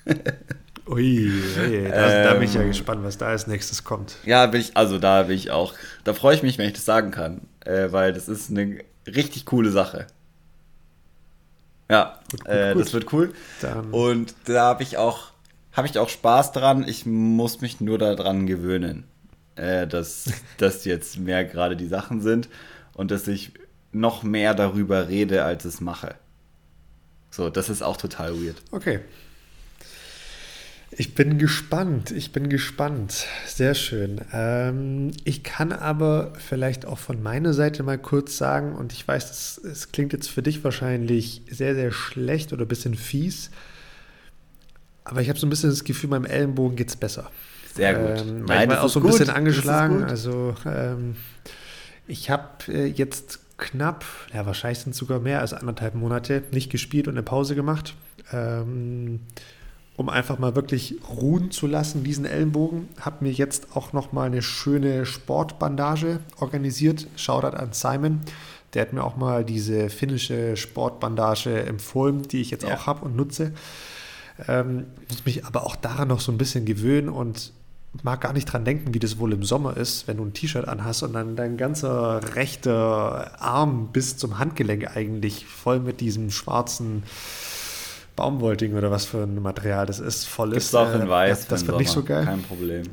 Speaker 2: Ui, ui da, ähm, da, bin ich ja ähm, gespannt, was da als nächstes kommt.
Speaker 1: Ja, bin ich, also da bin ich auch, da freue ich mich, wenn ich das sagen kann, äh, weil das ist eine richtig coole Sache. Ja, gut, gut, äh, gut. das wird cool. Dann. Und da habe ich auch, habe ich auch Spaß dran. Ich muss mich nur daran gewöhnen, äh, dass das jetzt mehr gerade die Sachen sind und dass ich noch mehr darüber rede, als es mache. So, das ist auch total weird.
Speaker 2: Okay. Ich bin gespannt, ich bin gespannt. Sehr schön. Ähm, ich kann aber vielleicht auch von meiner Seite mal kurz sagen, und ich weiß, es klingt jetzt für dich wahrscheinlich sehr, sehr schlecht oder ein bisschen fies, aber ich habe so ein bisschen das Gefühl, meinem Ellenbogen geht es besser.
Speaker 1: Sehr gut. Ähm,
Speaker 2: Nein, ich war auch so ein gut. bisschen angeschlagen. Also ähm, ich habe äh, jetzt knapp, ja wahrscheinlich sind es sogar mehr als anderthalb Monate nicht gespielt und eine Pause gemacht. Ähm, um einfach mal wirklich ruhen zu lassen, diesen Ellenbogen. Habe mir jetzt auch noch mal eine schöne Sportbandage organisiert. Shoutout an Simon. Der hat mir auch mal diese finnische Sportbandage empfohlen, die ich jetzt ja. auch habe und nutze. Ähm, muss mich aber auch daran noch so ein bisschen gewöhnen und mag gar nicht dran denken, wie das wohl im Sommer ist, wenn du ein T-Shirt anhast und dann dein ganzer rechter Arm bis zum Handgelenk eigentlich voll mit diesem schwarzen Baumwollting oder was für ein Material das ist, voll ist.
Speaker 1: Gibt's auch in äh, Weiß.
Speaker 2: das, das wird nicht so geil.
Speaker 1: Kein Problem.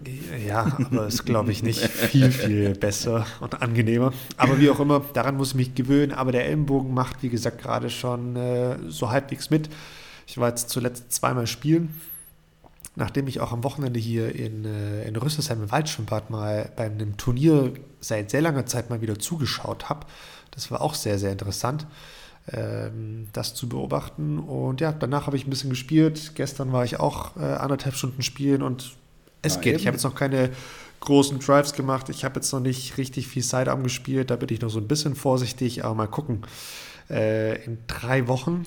Speaker 2: Ja, aber ist, glaube ich, nicht viel, viel besser und angenehmer. Aber wie auch immer, daran muss ich mich gewöhnen. Aber der Ellenbogen macht, wie gesagt, gerade schon äh, so halbwegs mit. Ich war jetzt zuletzt zweimal spielen. Nachdem ich auch am Wochenende hier in, äh, in Rüsselsheim im Waldschwimmbad mal bei einem Turnier seit sehr langer Zeit mal wieder zugeschaut habe. Das war auch sehr, sehr interessant das zu beobachten. Und ja, danach habe ich ein bisschen gespielt. Gestern war ich auch äh, anderthalb Stunden spielen und es ja, geht. Eben. Ich habe jetzt noch keine großen Drives gemacht. Ich habe jetzt noch nicht richtig viel Sidearm gespielt. Da bin ich noch so ein bisschen vorsichtig, aber mal gucken. Äh, in drei Wochen,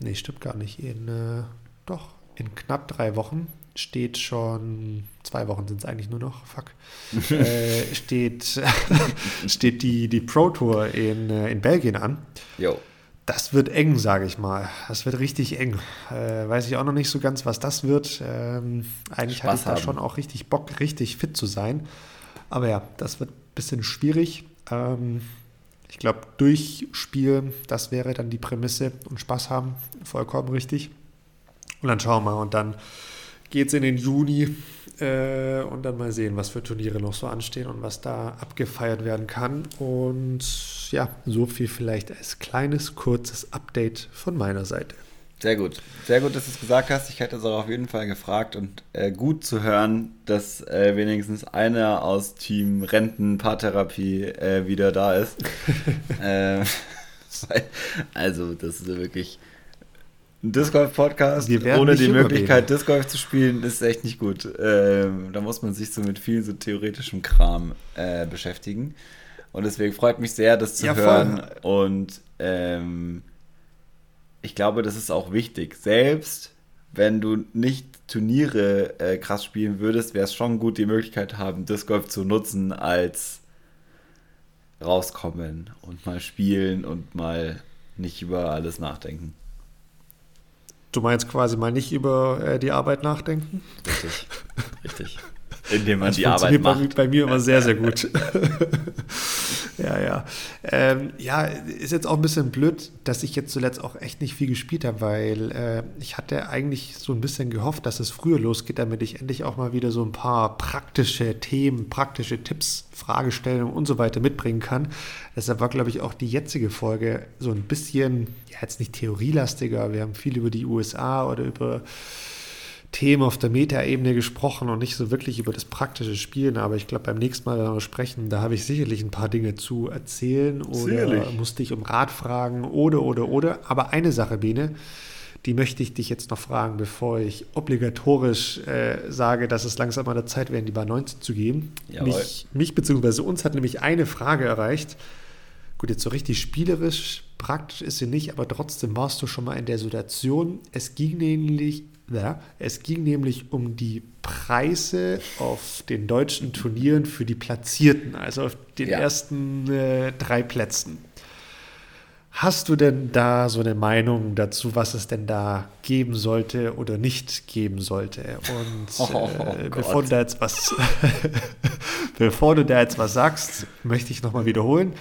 Speaker 2: nee, stimmt gar nicht, in, äh, doch, in knapp drei Wochen steht schon, zwei Wochen sind es eigentlich nur noch, fuck, äh, steht, steht die, die Pro Tour in, äh, in Belgien an.
Speaker 1: Jo.
Speaker 2: Das wird eng, sage ich mal. Das wird richtig eng. Äh, weiß ich auch noch nicht so ganz, was das wird. Ähm, eigentlich Spaß hatte ich da haben. schon auch richtig Bock, richtig fit zu sein. Aber ja, das wird ein bisschen schwierig. Ähm, ich glaube, durchspielen, das wäre dann die Prämisse und Spaß haben, vollkommen richtig. Und dann schauen wir mal. Und dann geht es in den Juni äh, und dann mal sehen, was für Turniere noch so anstehen und was da abgefeiert werden kann. Und ja, so viel vielleicht als kleines, kurzes Update von meiner Seite.
Speaker 1: Sehr gut. Sehr gut, dass du es gesagt hast. Ich hätte es auch auf jeden Fall gefragt und äh, gut zu hören, dass äh, wenigstens einer aus Team Rentenpaartherapie äh, wieder da ist. äh, also, das ist wirklich Disc Golf Podcast ohne die Möglichkeit, Disc Golf zu spielen, ist echt nicht gut. Ähm, da muss man sich so mit viel so theoretischem Kram äh, beschäftigen. Und deswegen freut mich sehr, das zu ja, hören. Voll. Und ähm, ich glaube, das ist auch wichtig. Selbst wenn du nicht Turniere äh, krass spielen würdest, wäre es schon gut, die Möglichkeit haben, Disc Golf zu nutzen als rauskommen und mal spielen und mal nicht über alles nachdenken.
Speaker 2: Du meinst quasi mal nicht über äh, die Arbeit nachdenken?
Speaker 1: Richtig, richtig. Indem man das die Arbeit
Speaker 2: macht. Bei, bei mir immer sehr, sehr gut. ja, ja. Ähm, ja, ist jetzt auch ein bisschen blöd, dass ich jetzt zuletzt auch echt nicht viel gespielt habe, weil äh, ich hatte eigentlich so ein bisschen gehofft, dass es früher losgeht, damit ich endlich auch mal wieder so ein paar praktische Themen, praktische Tipps, Fragestellungen und so weiter mitbringen kann. Deshalb war, glaube ich, auch die jetzige Folge so ein bisschen, ja, jetzt nicht theorielastiger. Wir haben viel über die USA oder über Themen auf der Metaebene gesprochen und nicht so wirklich über das praktische Spielen. Aber ich glaube, beim nächsten Mal, wenn wir sprechen, da habe ich sicherlich ein paar Dinge zu erzählen oder sicherlich. musste ich um Rat fragen oder, oder, oder. Aber eine Sache, Bene, die möchte ich dich jetzt noch fragen, bevor ich obligatorisch äh, sage, dass es langsam an der Zeit wäre, in die Bar 19 zu gehen. Mich, mich bzw. uns hat nämlich eine Frage erreicht. Gut, jetzt so richtig spielerisch, praktisch ist sie nicht, aber trotzdem warst du schon mal in der Situation. Es ging nämlich, ja, es ging nämlich um die Preise auf den deutschen Turnieren für die Platzierten, also auf den ja. ersten äh, drei Plätzen. Hast du denn da so eine Meinung dazu, was es denn da geben sollte oder nicht geben sollte? Und oh, äh, bevor, du da jetzt was, bevor du da jetzt was sagst, möchte ich nochmal wiederholen.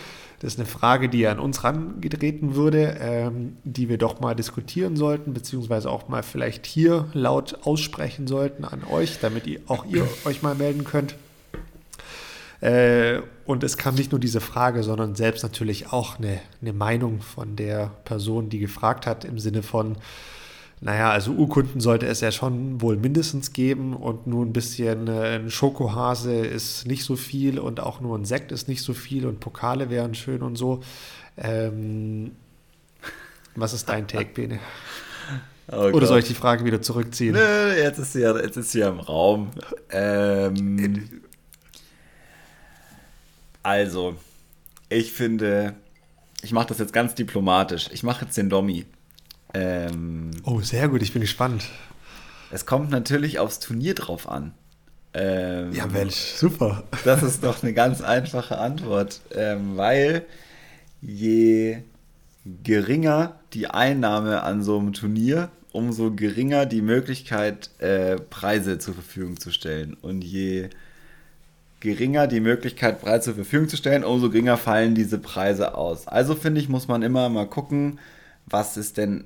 Speaker 2: Das ist eine Frage, die an uns herangetreten würde, ähm, die wir doch mal diskutieren sollten, beziehungsweise auch mal vielleicht hier laut aussprechen sollten an euch, damit ihr, auch ihr euch mal melden könnt. Äh, und es kam nicht nur diese Frage, sondern selbst natürlich auch eine, eine Meinung von der Person, die gefragt hat, im Sinne von, naja, also Urkunden sollte es ja schon wohl mindestens geben und nur ein bisschen äh, ein Schokohase ist nicht so viel und auch nur ein Sekt ist nicht so viel und Pokale wären schön und so. Ähm, was ist dein Take, Bene? Oh Oder soll ich die Frage wieder zurückziehen?
Speaker 1: Nö, jetzt ist sie ja, jetzt ist sie ja im Raum. Ähm, also, ich finde, ich mache das jetzt ganz diplomatisch. Ich mache jetzt den Dommi.
Speaker 2: Ähm, oh, sehr gut, ich bin gespannt.
Speaker 1: Es kommt natürlich aufs Turnier drauf an.
Speaker 2: Ähm, ja, Mensch, super.
Speaker 1: Das ist doch eine ganz einfache Antwort, ähm, weil je geringer die Einnahme an so einem Turnier, umso geringer die Möglichkeit, äh, Preise zur Verfügung zu stellen. Und je geringer die Möglichkeit, Preise zur Verfügung zu stellen, umso geringer fallen diese Preise aus. Also finde ich, muss man immer mal gucken, was ist denn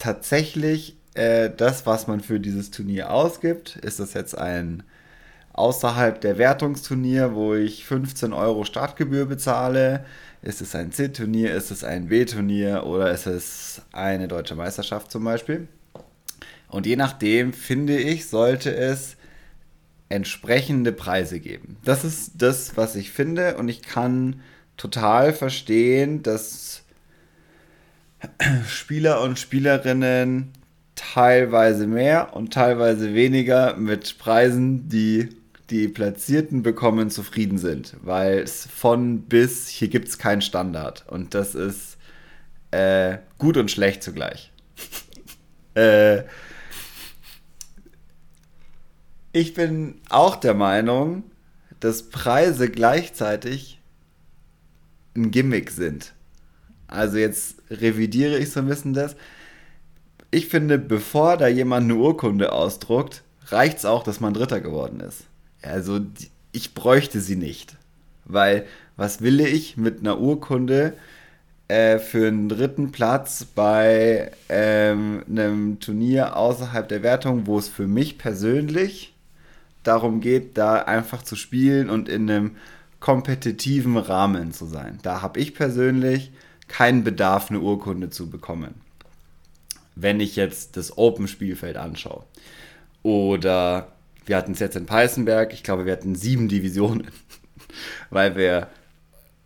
Speaker 1: tatsächlich äh, das, was man für dieses Turnier ausgibt. Ist das jetzt ein außerhalb der Wertungsturnier, wo ich 15 Euro Startgebühr bezahle? Ist es ein C-Turnier? Ist es ein B-Turnier? Oder ist es eine deutsche Meisterschaft zum Beispiel? Und je nachdem, finde ich, sollte es entsprechende Preise geben. Das ist das, was ich finde und ich kann total verstehen, dass Spieler und Spielerinnen teilweise mehr und teilweise weniger mit Preisen, die die Platzierten bekommen, zufrieden sind. Weil es von bis, hier gibt es keinen Standard. Und das ist äh, gut und schlecht zugleich. äh, ich bin auch der Meinung, dass Preise gleichzeitig ein Gimmick sind. Also jetzt revidiere ich so ein bisschen das. Ich finde, bevor da jemand eine Urkunde ausdruckt, reicht es auch, dass man Dritter geworden ist. Also ich bräuchte sie nicht. Weil was will ich mit einer Urkunde äh, für einen dritten Platz bei ähm, einem Turnier außerhalb der Wertung, wo es für mich persönlich darum geht, da einfach zu spielen und in einem kompetitiven Rahmen zu sein. Da habe ich persönlich keinen Bedarf, eine Urkunde zu bekommen. Wenn ich jetzt das Open-Spielfeld anschaue. Oder wir hatten es jetzt in Peißenberg, ich glaube, wir hatten sieben Divisionen, weil wir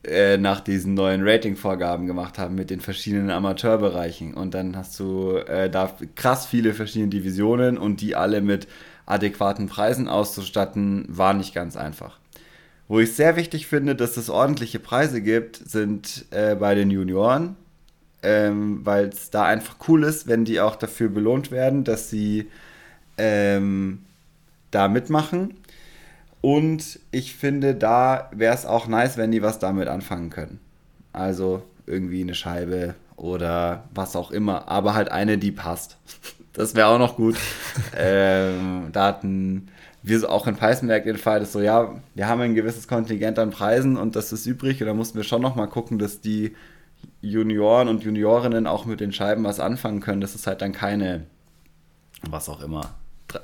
Speaker 1: äh, nach diesen neuen Rating-Vorgaben gemacht haben mit den verschiedenen Amateurbereichen. Und dann hast du äh, da krass viele verschiedene Divisionen und die alle mit adäquaten Preisen auszustatten, war nicht ganz einfach. Wo ich sehr wichtig finde, dass es ordentliche Preise gibt, sind äh, bei den Junioren, ähm, weil es da einfach cool ist, wenn die auch dafür belohnt werden, dass sie ähm, da mitmachen. Und ich finde, da wäre es auch nice, wenn die was damit anfangen können. Also irgendwie eine Scheibe oder was auch immer, aber halt eine, die passt. Das wäre auch noch gut. ähm, da hatten wir so auch in Peißenberg den Fall, dass so, ja, wir haben ein gewisses Kontingent an Preisen und das ist übrig und da mussten wir schon noch mal gucken, dass die Junioren und Juniorinnen auch mit den Scheiben was anfangen können, dass es halt dann keine, was auch immer,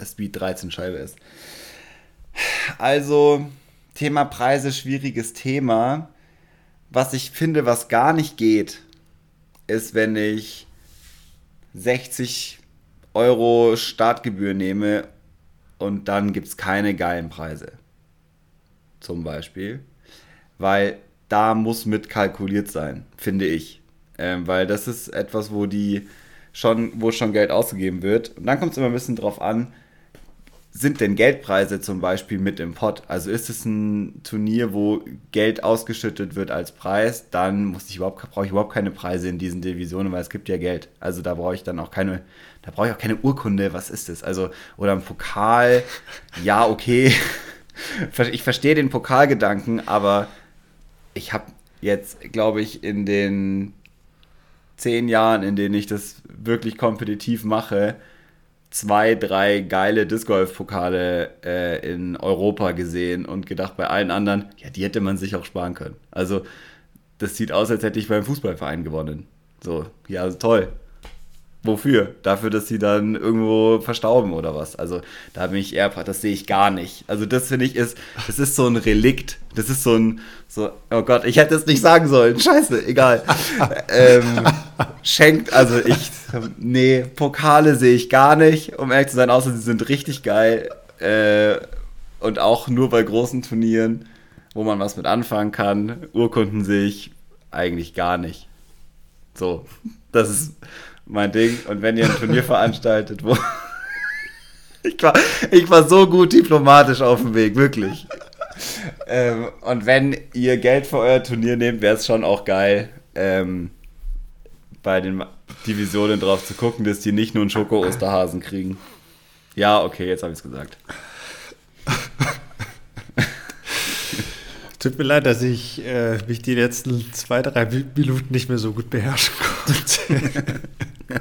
Speaker 1: Speed 13 Scheibe ist. Also, Thema Preise, schwieriges Thema. Was ich finde, was gar nicht geht, ist, wenn ich 60 Euro Startgebühr nehme und dann gibt es keine geilen Preise. Zum Beispiel. Weil da muss mit kalkuliert sein, finde ich. Ähm, weil das ist etwas, wo die schon, wo schon Geld ausgegeben wird. Und dann kommt es immer ein bisschen drauf an, sind denn Geldpreise zum Beispiel mit im Pot? Also ist es ein Turnier, wo Geld ausgeschüttet wird als Preis, dann muss ich überhaupt, brauche ich überhaupt keine Preise in diesen Divisionen, weil es gibt ja Geld. Also da brauche ich dann auch keine, da brauche ich auch keine Urkunde, was ist das? Also, oder ein Pokal, ja, okay. Ich verstehe den Pokalgedanken, aber ich habe jetzt, glaube ich, in den zehn Jahren, in denen ich das wirklich kompetitiv mache, zwei, drei geile Disc Golf Pokale äh, in Europa gesehen und gedacht bei allen anderen, ja, die hätte man sich auch sparen können. Also das sieht aus, als hätte ich beim Fußballverein gewonnen. So, ja, toll. Wofür? Dafür, dass sie dann irgendwo verstauben oder was? Also da bin ich eher, das sehe ich gar nicht. Also das finde ich ist, das ist so ein Relikt. Das ist so ein, so, oh Gott, ich hätte es nicht sagen sollen. Scheiße, egal. ähm, schenkt, also ich, nee, Pokale sehe ich gar nicht, um ehrlich zu sein, außer sie sind richtig geil. Äh, und auch nur bei großen Turnieren, wo man was mit anfangen kann. Urkunden sehe ich eigentlich gar nicht. So, das ist mein Ding. Und wenn ihr ein Turnier veranstaltet, wo. ich, war, ich war so gut diplomatisch auf dem Weg, wirklich. Ähm, und wenn ihr Geld für euer Turnier nehmt, wäre es schon auch geil, ähm, bei den Divisionen drauf zu gucken, dass die nicht nur einen Schoko-Osterhasen kriegen. Ja, okay, jetzt habe ich es gesagt.
Speaker 2: Tut mir leid, dass ich äh, mich die letzten zwei, drei Minuten nicht mehr so gut beherrschen konnte.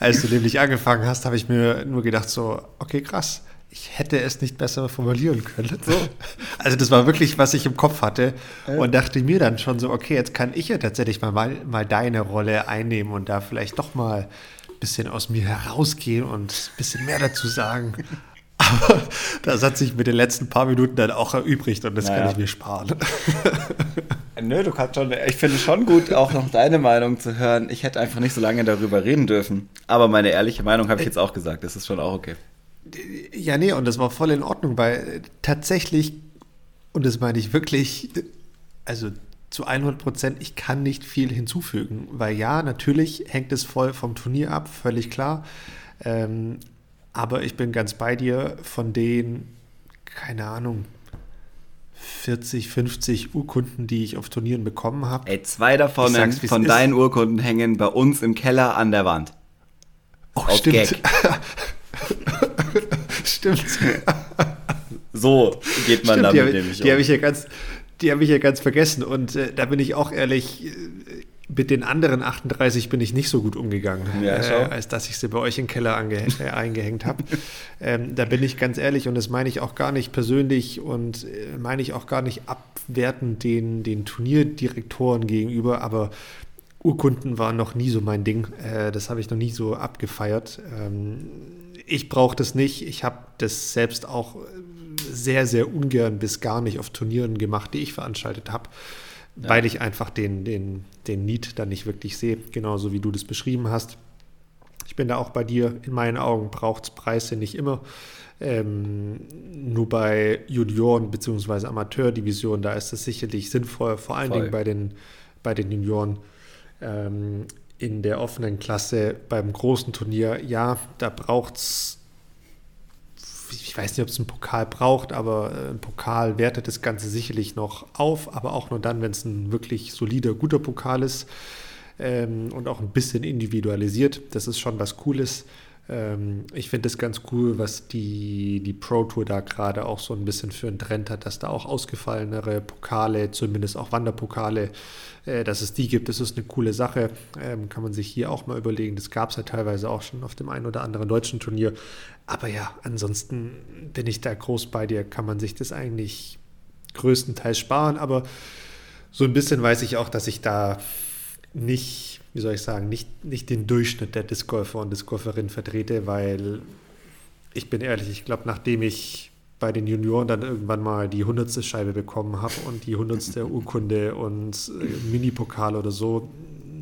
Speaker 2: Als du nämlich angefangen hast, habe ich mir nur gedacht, so, okay, krass, ich hätte es nicht besser formulieren können. So. Also das war wirklich, was ich im Kopf hatte und dachte mir dann schon so, okay, jetzt kann ich ja tatsächlich mal, mal, mal deine Rolle einnehmen und da vielleicht doch mal ein bisschen aus mir herausgehen und ein bisschen mehr dazu sagen. Aber das hat sich mit den letzten paar Minuten dann auch erübrigt und das naja. kann ich mir sparen.
Speaker 1: Nö, du kannst schon, ich finde es schon gut, auch noch deine Meinung zu hören. Ich hätte einfach nicht so lange darüber reden dürfen. Aber meine ehrliche Meinung habe ich jetzt auch gesagt, das ist schon auch okay.
Speaker 2: Ja, nee, und das war voll in Ordnung, weil tatsächlich, und das meine ich wirklich, also zu 100 Prozent, ich kann nicht viel hinzufügen, weil ja, natürlich hängt es voll vom Turnier ab, völlig klar. Ähm, aber ich bin ganz bei dir, von den, keine Ahnung, 40, 50 Urkunden, die ich auf Turnieren bekommen habe.
Speaker 1: Ey, zwei davon von deinen Urkunden hängen bei uns im Keller an der Wand.
Speaker 2: Oh, auf stimmt. stimmt.
Speaker 1: so geht man stimmt, damit
Speaker 2: die, nämlich Die habe ich ja ganz, die habe ich ja ganz vergessen. Und äh, da bin ich auch ehrlich, äh, mit den anderen 38 bin ich nicht so gut umgegangen, ja, äh, als dass ich sie bei euch im Keller äh, eingehängt habe. ähm, da bin ich ganz ehrlich und das meine ich auch gar nicht persönlich und äh, meine ich auch gar nicht abwertend den, den Turnierdirektoren gegenüber, aber Urkunden waren noch nie so mein Ding. Äh, das habe ich noch nie so abgefeiert. Ähm, ich brauche das nicht. Ich habe das selbst auch sehr, sehr ungern bis gar nicht auf Turnieren gemacht, die ich veranstaltet habe ja. weil ich einfach den, den, den Need dann nicht wirklich sehe, genauso wie du das beschrieben hast. Ich bin da auch bei dir, in meinen Augen braucht es Preise nicht immer. Ähm, nur bei Junioren bzw. Amateurdivisionen, da ist es sicherlich sinnvoll, vor allen Voll. Dingen bei den, bei den Junioren. Ähm, in der offenen Klasse beim großen Turnier, ja, da braucht es ich weiß nicht, ob es einen Pokal braucht, aber äh, ein Pokal wertet das Ganze sicherlich noch auf, aber auch nur dann, wenn es ein wirklich solider, guter Pokal ist ähm, und auch ein bisschen individualisiert. Das ist schon was Cooles. Ähm, ich finde es ganz cool, was die, die Pro Tour da gerade auch so ein bisschen für einen Trend hat, dass da auch ausgefallenere Pokale, zumindest auch Wanderpokale, äh, dass es die gibt. Das ist eine coole Sache. Ähm, kann man sich hier auch mal überlegen. Das gab es ja teilweise auch schon auf dem einen oder anderen deutschen Turnier. Aber ja, ansonsten bin ich da groß bei dir. Kann man sich das eigentlich größtenteils sparen. Aber so ein bisschen weiß ich auch, dass ich da nicht wie soll ich sagen, nicht, nicht den Durchschnitt der Disc Golfer und Disc Golferin vertrete, weil ich bin ehrlich, ich glaube, nachdem ich bei den Junioren dann irgendwann mal die hundertste Scheibe bekommen habe und die hundertste Urkunde und äh, Mini-Pokal oder so,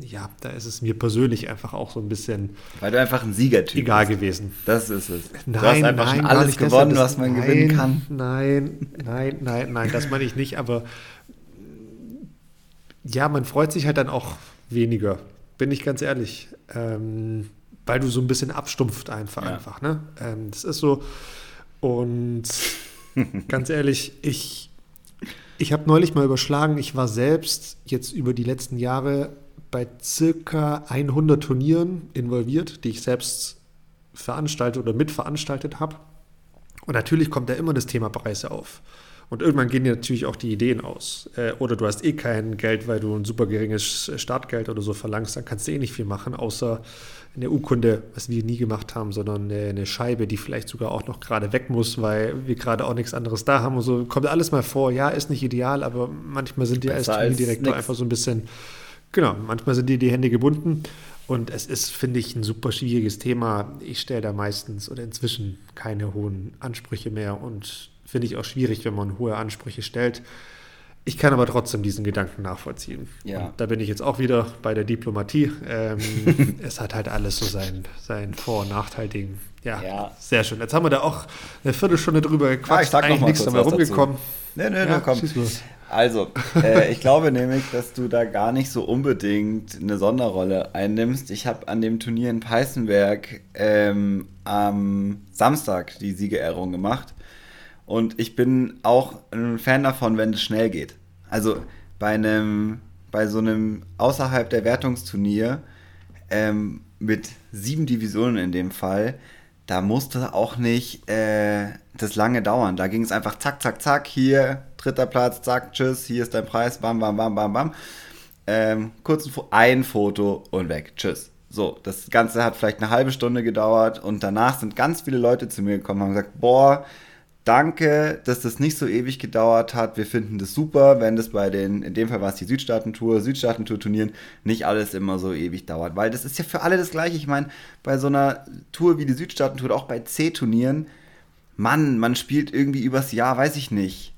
Speaker 2: ja, da ist es mir persönlich einfach auch so ein bisschen.
Speaker 1: Weil du einfach ein Siegertyp
Speaker 2: Egal bist. gewesen.
Speaker 1: Das ist es.
Speaker 2: Nein, du hast einfach nein, schon alles gewonnen,
Speaker 1: das, was man nein, gewinnen kann.
Speaker 2: Nein, nein, nein, nein, das meine ich nicht, aber ja, man freut sich halt dann auch weniger bin ich ganz ehrlich. Ähm, weil du so ein bisschen abstumpft einfach. Ja. einfach ne? Ähm, das ist so. Und ganz ehrlich, ich, ich habe neulich mal überschlagen, ich war selbst jetzt über die letzten Jahre bei circa 100 Turnieren involviert, die ich selbst veranstaltet oder mitveranstaltet habe. Und natürlich kommt da immer das Thema Preise auf. Und irgendwann gehen dir natürlich auch die Ideen aus. Äh, oder du hast eh kein Geld, weil du ein super geringes Startgeld oder so verlangst, dann kannst du eh nicht viel machen, außer eine Urkunde, was wir nie gemacht haben, sondern eine, eine, Scheibe, die vielleicht sogar auch noch gerade weg muss, weil wir gerade auch nichts anderes da haben und so. Kommt alles mal vor. Ja, ist nicht ideal, aber manchmal sind die als Turnierdirektor einfach so ein bisschen, genau, manchmal sind dir die Hände gebunden. Und es ist, finde ich, ein super schwieriges Thema. Ich stelle da meistens oder inzwischen keine hohen Ansprüche mehr und finde ich auch schwierig, wenn man hohe Ansprüche stellt. Ich kann aber trotzdem diesen Gedanken nachvollziehen. Ja. Und da bin ich jetzt auch wieder bei der Diplomatie. Ähm, es hat halt alles so sein, sein Vor- und Nachteil-Ding. Ja, ja, sehr schön. Jetzt haben wir da auch eine Viertelstunde drüber gequatscht. Ja, ich
Speaker 1: sag Eigentlich nichts dabei rumgekommen. Nee, nee, ja, nee, komm. Also, äh, ich glaube nämlich, dass du da gar nicht so unbedingt eine Sonderrolle einnimmst. Ich habe an dem Turnier in Peißenberg ähm, am Samstag die Siegerehrung gemacht. Und ich bin auch ein Fan davon, wenn es schnell geht. Also bei einem, bei so einem außerhalb der Wertungsturnier ähm, mit sieben Divisionen in dem Fall, da musste auch nicht äh, das lange dauern. Da ging es einfach zack, zack, zack, hier, dritter Platz, zack, tschüss, hier ist dein Preis, bam, bam, bam, bam, bam. Ähm, kurz ein Foto und weg, tschüss. So, das Ganze hat vielleicht eine halbe Stunde gedauert und danach sind ganz viele Leute zu mir gekommen und haben gesagt, boah, danke, dass das nicht so ewig gedauert hat. Wir finden das super, wenn das bei den, in dem Fall war es die Südstaaten-Tour, Südstaaten-Tour-Turnieren, nicht alles immer so ewig dauert. Weil das ist ja für alle das Gleiche. Ich meine, bei so einer Tour wie die Südstaaten-Tour, auch bei C-Turnieren, Mann, man spielt irgendwie übers Jahr, weiß ich nicht,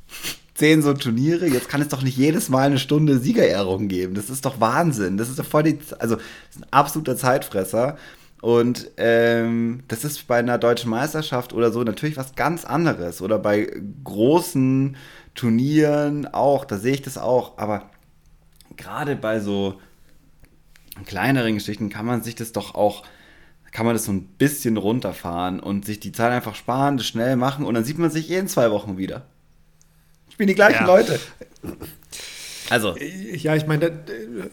Speaker 1: zehn so Turniere. Jetzt kann es doch nicht jedes Mal eine Stunde Siegerehrung geben. Das ist doch Wahnsinn. Das ist doch voll die, also, ein absoluter Zeitfresser. Und ähm, das ist bei einer deutschen Meisterschaft oder so natürlich was ganz anderes. Oder bei großen Turnieren auch, da sehe ich das auch. Aber gerade bei so kleineren Geschichten kann man sich das doch auch, kann man das so ein bisschen runterfahren und sich die Zeit einfach sparen, das schnell machen und dann sieht man sich eh in zwei Wochen wieder. Spielen die gleichen ja. Leute.
Speaker 2: Also. Ja, ich meine,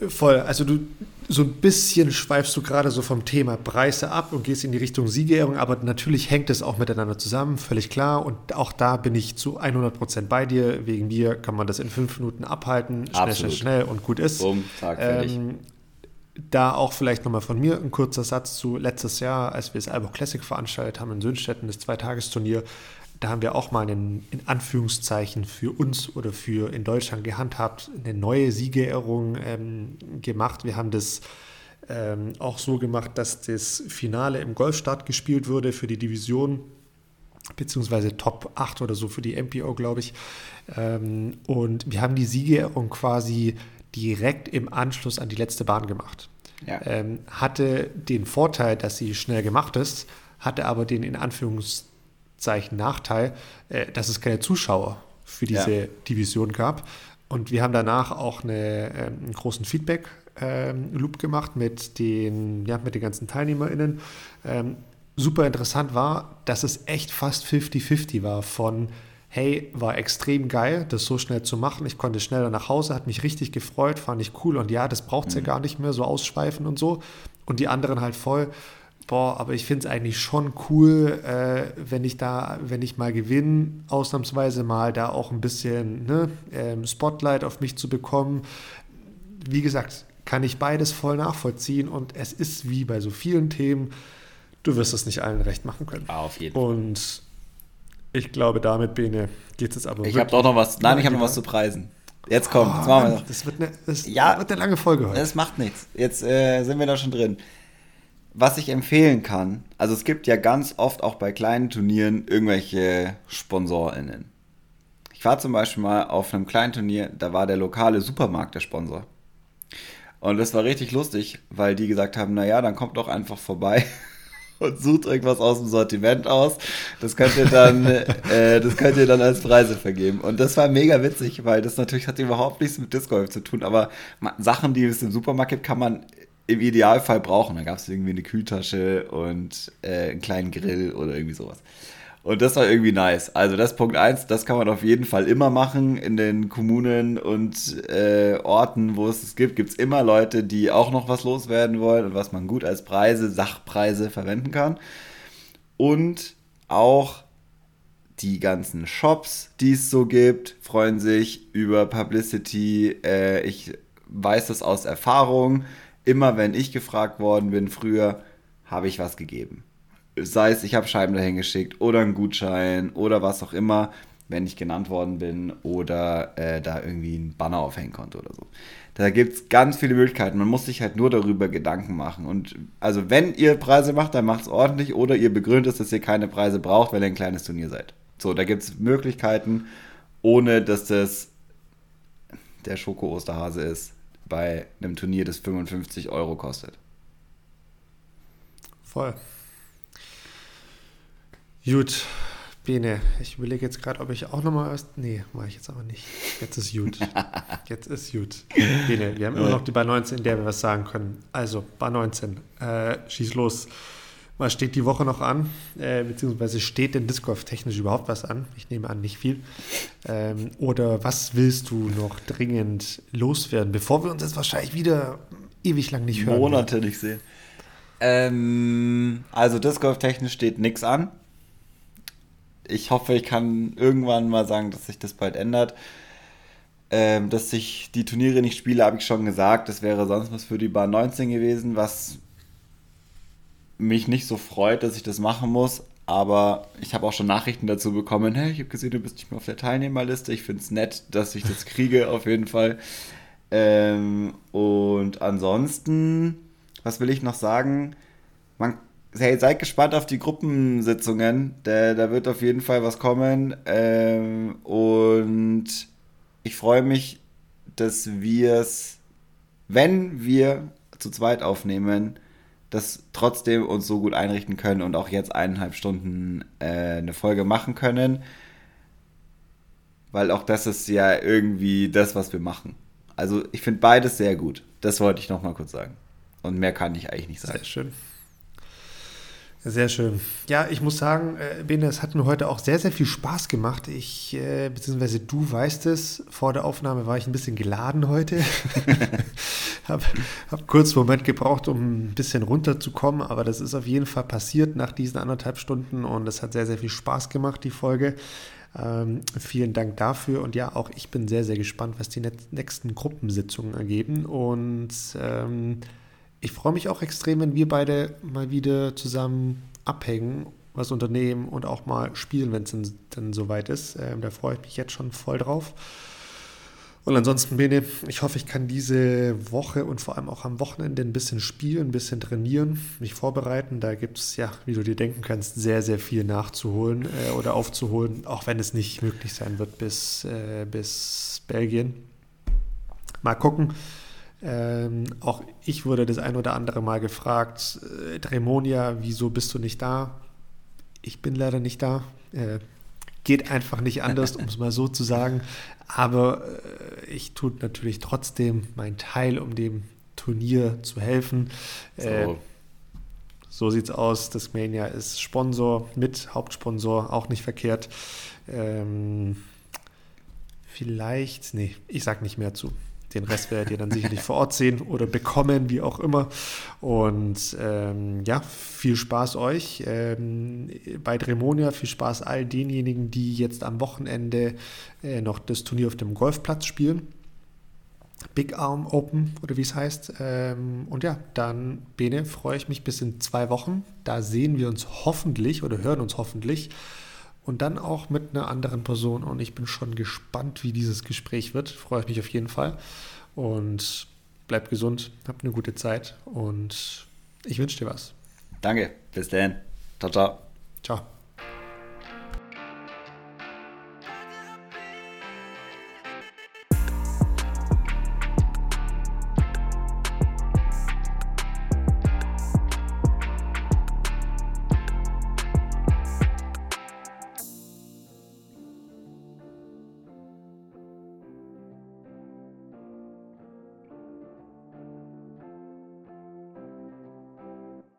Speaker 2: voll. Also du, so ein bisschen schweifst du gerade so vom Thema Preise ab und gehst in die Richtung Siegerehrung, aber natürlich hängt es auch miteinander zusammen, völlig klar. Und auch da bin ich zu 100 Prozent bei dir. Wegen mir kann man das in fünf Minuten abhalten, schnell, Absolut. schnell, schnell und gut ist. Bumm, Tag, ähm, da auch vielleicht nochmal von mir ein kurzer Satz zu letztes Jahr, als wir das Albo Classic veranstaltet haben in Sönstetten, das Zweitagesturnier da haben wir auch mal einen, in Anführungszeichen für uns oder für in Deutschland gehandhabt, eine neue Siegerehrung ähm, gemacht. Wir haben das ähm, auch so gemacht, dass das Finale im Golfstart gespielt wurde für die Division, beziehungsweise Top 8 oder so für die MPO, glaube ich. Ähm, und wir haben die Siegerehrung quasi direkt im Anschluss an die letzte Bahn gemacht. Ja. Ähm, hatte den Vorteil, dass sie schnell gemacht ist, hatte aber den in Anführungszeichen Zeichen Nachteil, äh, dass es keine Zuschauer für diese ja. Division gab. Und wir haben danach auch eine, äh, einen großen Feedback-Loop ähm, gemacht mit den, ja, mit den ganzen TeilnehmerInnen. Ähm, super interessant war, dass es echt fast 50-50 war von hey, war extrem geil, das so schnell zu machen. Ich konnte schneller nach Hause, hat mich richtig gefreut, fand ich cool. Und ja, das braucht es mhm. ja gar nicht mehr, so ausschweifen und so. Und die anderen halt voll, boah, aber ich finde es eigentlich schon cool, äh, wenn ich da, wenn ich mal gewinne, ausnahmsweise mal da auch ein bisschen ne, ähm, Spotlight auf mich zu bekommen. Wie gesagt, kann ich beides voll nachvollziehen und es ist wie bei so vielen Themen, du wirst es nicht allen recht machen können.
Speaker 1: Auf jeden Fall.
Speaker 2: Und ich glaube, damit, Bene, geht es aber.
Speaker 1: Ich habe doch noch was, nein, ich habe noch was zu preisen. Jetzt kommt, oh, jetzt machen wir noch.
Speaker 2: Das wird eine, das ja, wird eine lange Folge heute.
Speaker 1: Das macht nichts. Jetzt äh, sind wir da schon drin was ich empfehlen kann, also es gibt ja ganz oft auch bei kleinen Turnieren irgendwelche SponsorInnen. Ich war zum Beispiel mal auf einem kleinen Turnier, da war der lokale Supermarkt der Sponsor. Und das war richtig lustig, weil die gesagt haben, naja, dann kommt doch einfach vorbei und sucht irgendwas aus dem Sortiment aus. Das könnt ihr dann, äh, das könnt ihr dann als Preise vergeben. Und das war mega witzig, weil das natürlich hat überhaupt nichts mit Disc Golf zu tun, aber Sachen, die es im Supermarkt gibt, kann man im Idealfall brauchen. Da gab es irgendwie eine Kühltasche und äh, einen kleinen Grill oder irgendwie sowas. Und das war irgendwie nice. Also das Punkt 1, das kann man auf jeden Fall immer machen. In den Kommunen und äh, Orten, wo es es gibt, gibt es immer Leute, die auch noch was loswerden wollen und was man gut als Preise, Sachpreise verwenden kann. Und auch die ganzen Shops, die es so gibt, freuen sich über Publicity. Äh, ich weiß das aus Erfahrung. Immer wenn ich gefragt worden bin früher, habe ich was gegeben sei es, ich habe Scheiben dahin geschickt oder einen Gutschein oder was auch immer, wenn ich genannt worden bin oder äh, da irgendwie ein Banner aufhängen konnte oder so. Da gibt es ganz viele Möglichkeiten. Man muss sich halt nur darüber Gedanken machen. Und also wenn ihr Preise macht, dann macht es ordentlich oder ihr begründet es, dass ihr keine Preise braucht, weil ihr ein kleines Turnier seid. So, da gibt es Möglichkeiten, ohne dass das der Schoko-Osterhase ist bei einem Turnier, das 55 Euro kostet.
Speaker 2: Voll. Gut, Bene, ich überlege jetzt gerade, ob ich auch nochmal was. Nee, mache ich jetzt aber nicht. Jetzt ist gut. Jetzt ist gut. Bene, wir haben immer noch die Bar 19, in der wir was sagen können. Also, Bar 19, äh, schieß los. Was steht die Woche noch an? Äh, beziehungsweise steht denn Disc Golf technisch überhaupt was an? Ich nehme an, nicht viel. Ähm, oder was willst du noch dringend loswerden, bevor wir uns jetzt wahrscheinlich wieder ewig lang nicht hören?
Speaker 1: Monate nicht sehen. Ähm, also Disc Golf technisch steht nichts an ich hoffe, ich kann irgendwann mal sagen, dass sich das bald ändert. Ähm, dass ich die Turniere nicht spiele, habe ich schon gesagt. Das wäre sonst was für die Bahn 19 gewesen, was mich nicht so freut, dass ich das machen muss. Aber ich habe auch schon Nachrichten dazu bekommen. Hey, ich habe gesehen, du bist nicht mehr auf der Teilnehmerliste. Ich finde es nett, dass ich das kriege, auf jeden Fall. Ähm, und ansonsten, was will ich noch sagen? Man hey, seid gespannt auf die Gruppensitzungen. Da, da wird auf jeden Fall was kommen. Ähm, und ich freue mich, dass wir es, wenn wir zu zweit aufnehmen, das trotzdem uns so gut einrichten können und auch jetzt eineinhalb Stunden äh, eine Folge machen können. Weil auch das ist ja irgendwie das, was wir machen. Also ich finde beides sehr gut. Das wollte ich noch mal kurz sagen. Und mehr kann ich eigentlich nicht sagen.
Speaker 2: Sehr schön. Sehr schön. Ja, ich muss sagen, äh, Bene, es hat mir heute auch sehr, sehr viel Spaß gemacht. Ich, äh, beziehungsweise du weißt es, vor der Aufnahme war ich ein bisschen geladen heute. habe hab kurz einen Moment gebraucht, um ein bisschen runterzukommen, aber das ist auf jeden Fall passiert nach diesen anderthalb Stunden und es hat sehr, sehr viel Spaß gemacht, die Folge. Ähm, vielen Dank dafür und ja, auch ich bin sehr, sehr gespannt, was die nächsten Gruppensitzungen ergeben und ähm, ich freue mich auch extrem, wenn wir beide mal wieder zusammen abhängen, was unternehmen und auch mal spielen, wenn es dann soweit ist. Ähm, da freue ich mich jetzt schon voll drauf. Und ansonsten, Bene, ich hoffe, ich kann diese Woche und vor allem auch am Wochenende ein bisschen spielen, ein bisschen trainieren, mich vorbereiten. Da gibt es, ja, wie du dir denken kannst, sehr, sehr viel nachzuholen äh, oder aufzuholen, auch wenn es nicht möglich sein wird bis, äh, bis Belgien. Mal gucken. Ähm, auch ich wurde das ein oder andere Mal gefragt, äh, Dremonia, wieso bist du nicht da? Ich bin leider nicht da. Äh, geht einfach nicht anders, um es mal so zu sagen. Aber äh, ich tue natürlich trotzdem meinen Teil, um dem Turnier zu helfen. So. Äh, so sieht's aus. Das Mania ist Sponsor mit Hauptsponsor, auch nicht verkehrt. Ähm, vielleicht, nee, ich sag nicht mehr zu. Den Rest werdet ihr dann sicherlich vor Ort sehen oder bekommen, wie auch immer. Und ähm, ja, viel Spaß euch ähm, bei Dremonia, viel Spaß all denjenigen, die jetzt am Wochenende äh, noch das Turnier auf dem Golfplatz spielen. Big Arm Open oder wie es heißt. Ähm, und ja, dann, Bene, freue ich mich bis in zwei Wochen. Da sehen wir uns hoffentlich oder hören uns hoffentlich und dann auch mit einer anderen Person. Und ich bin schon gespannt, wie dieses Gespräch wird. Freue ich mich auf jeden Fall. Und bleib gesund, habt eine gute Zeit und ich wünsche dir was.
Speaker 1: Danke, bis dann. Ciao, ciao. Ciao.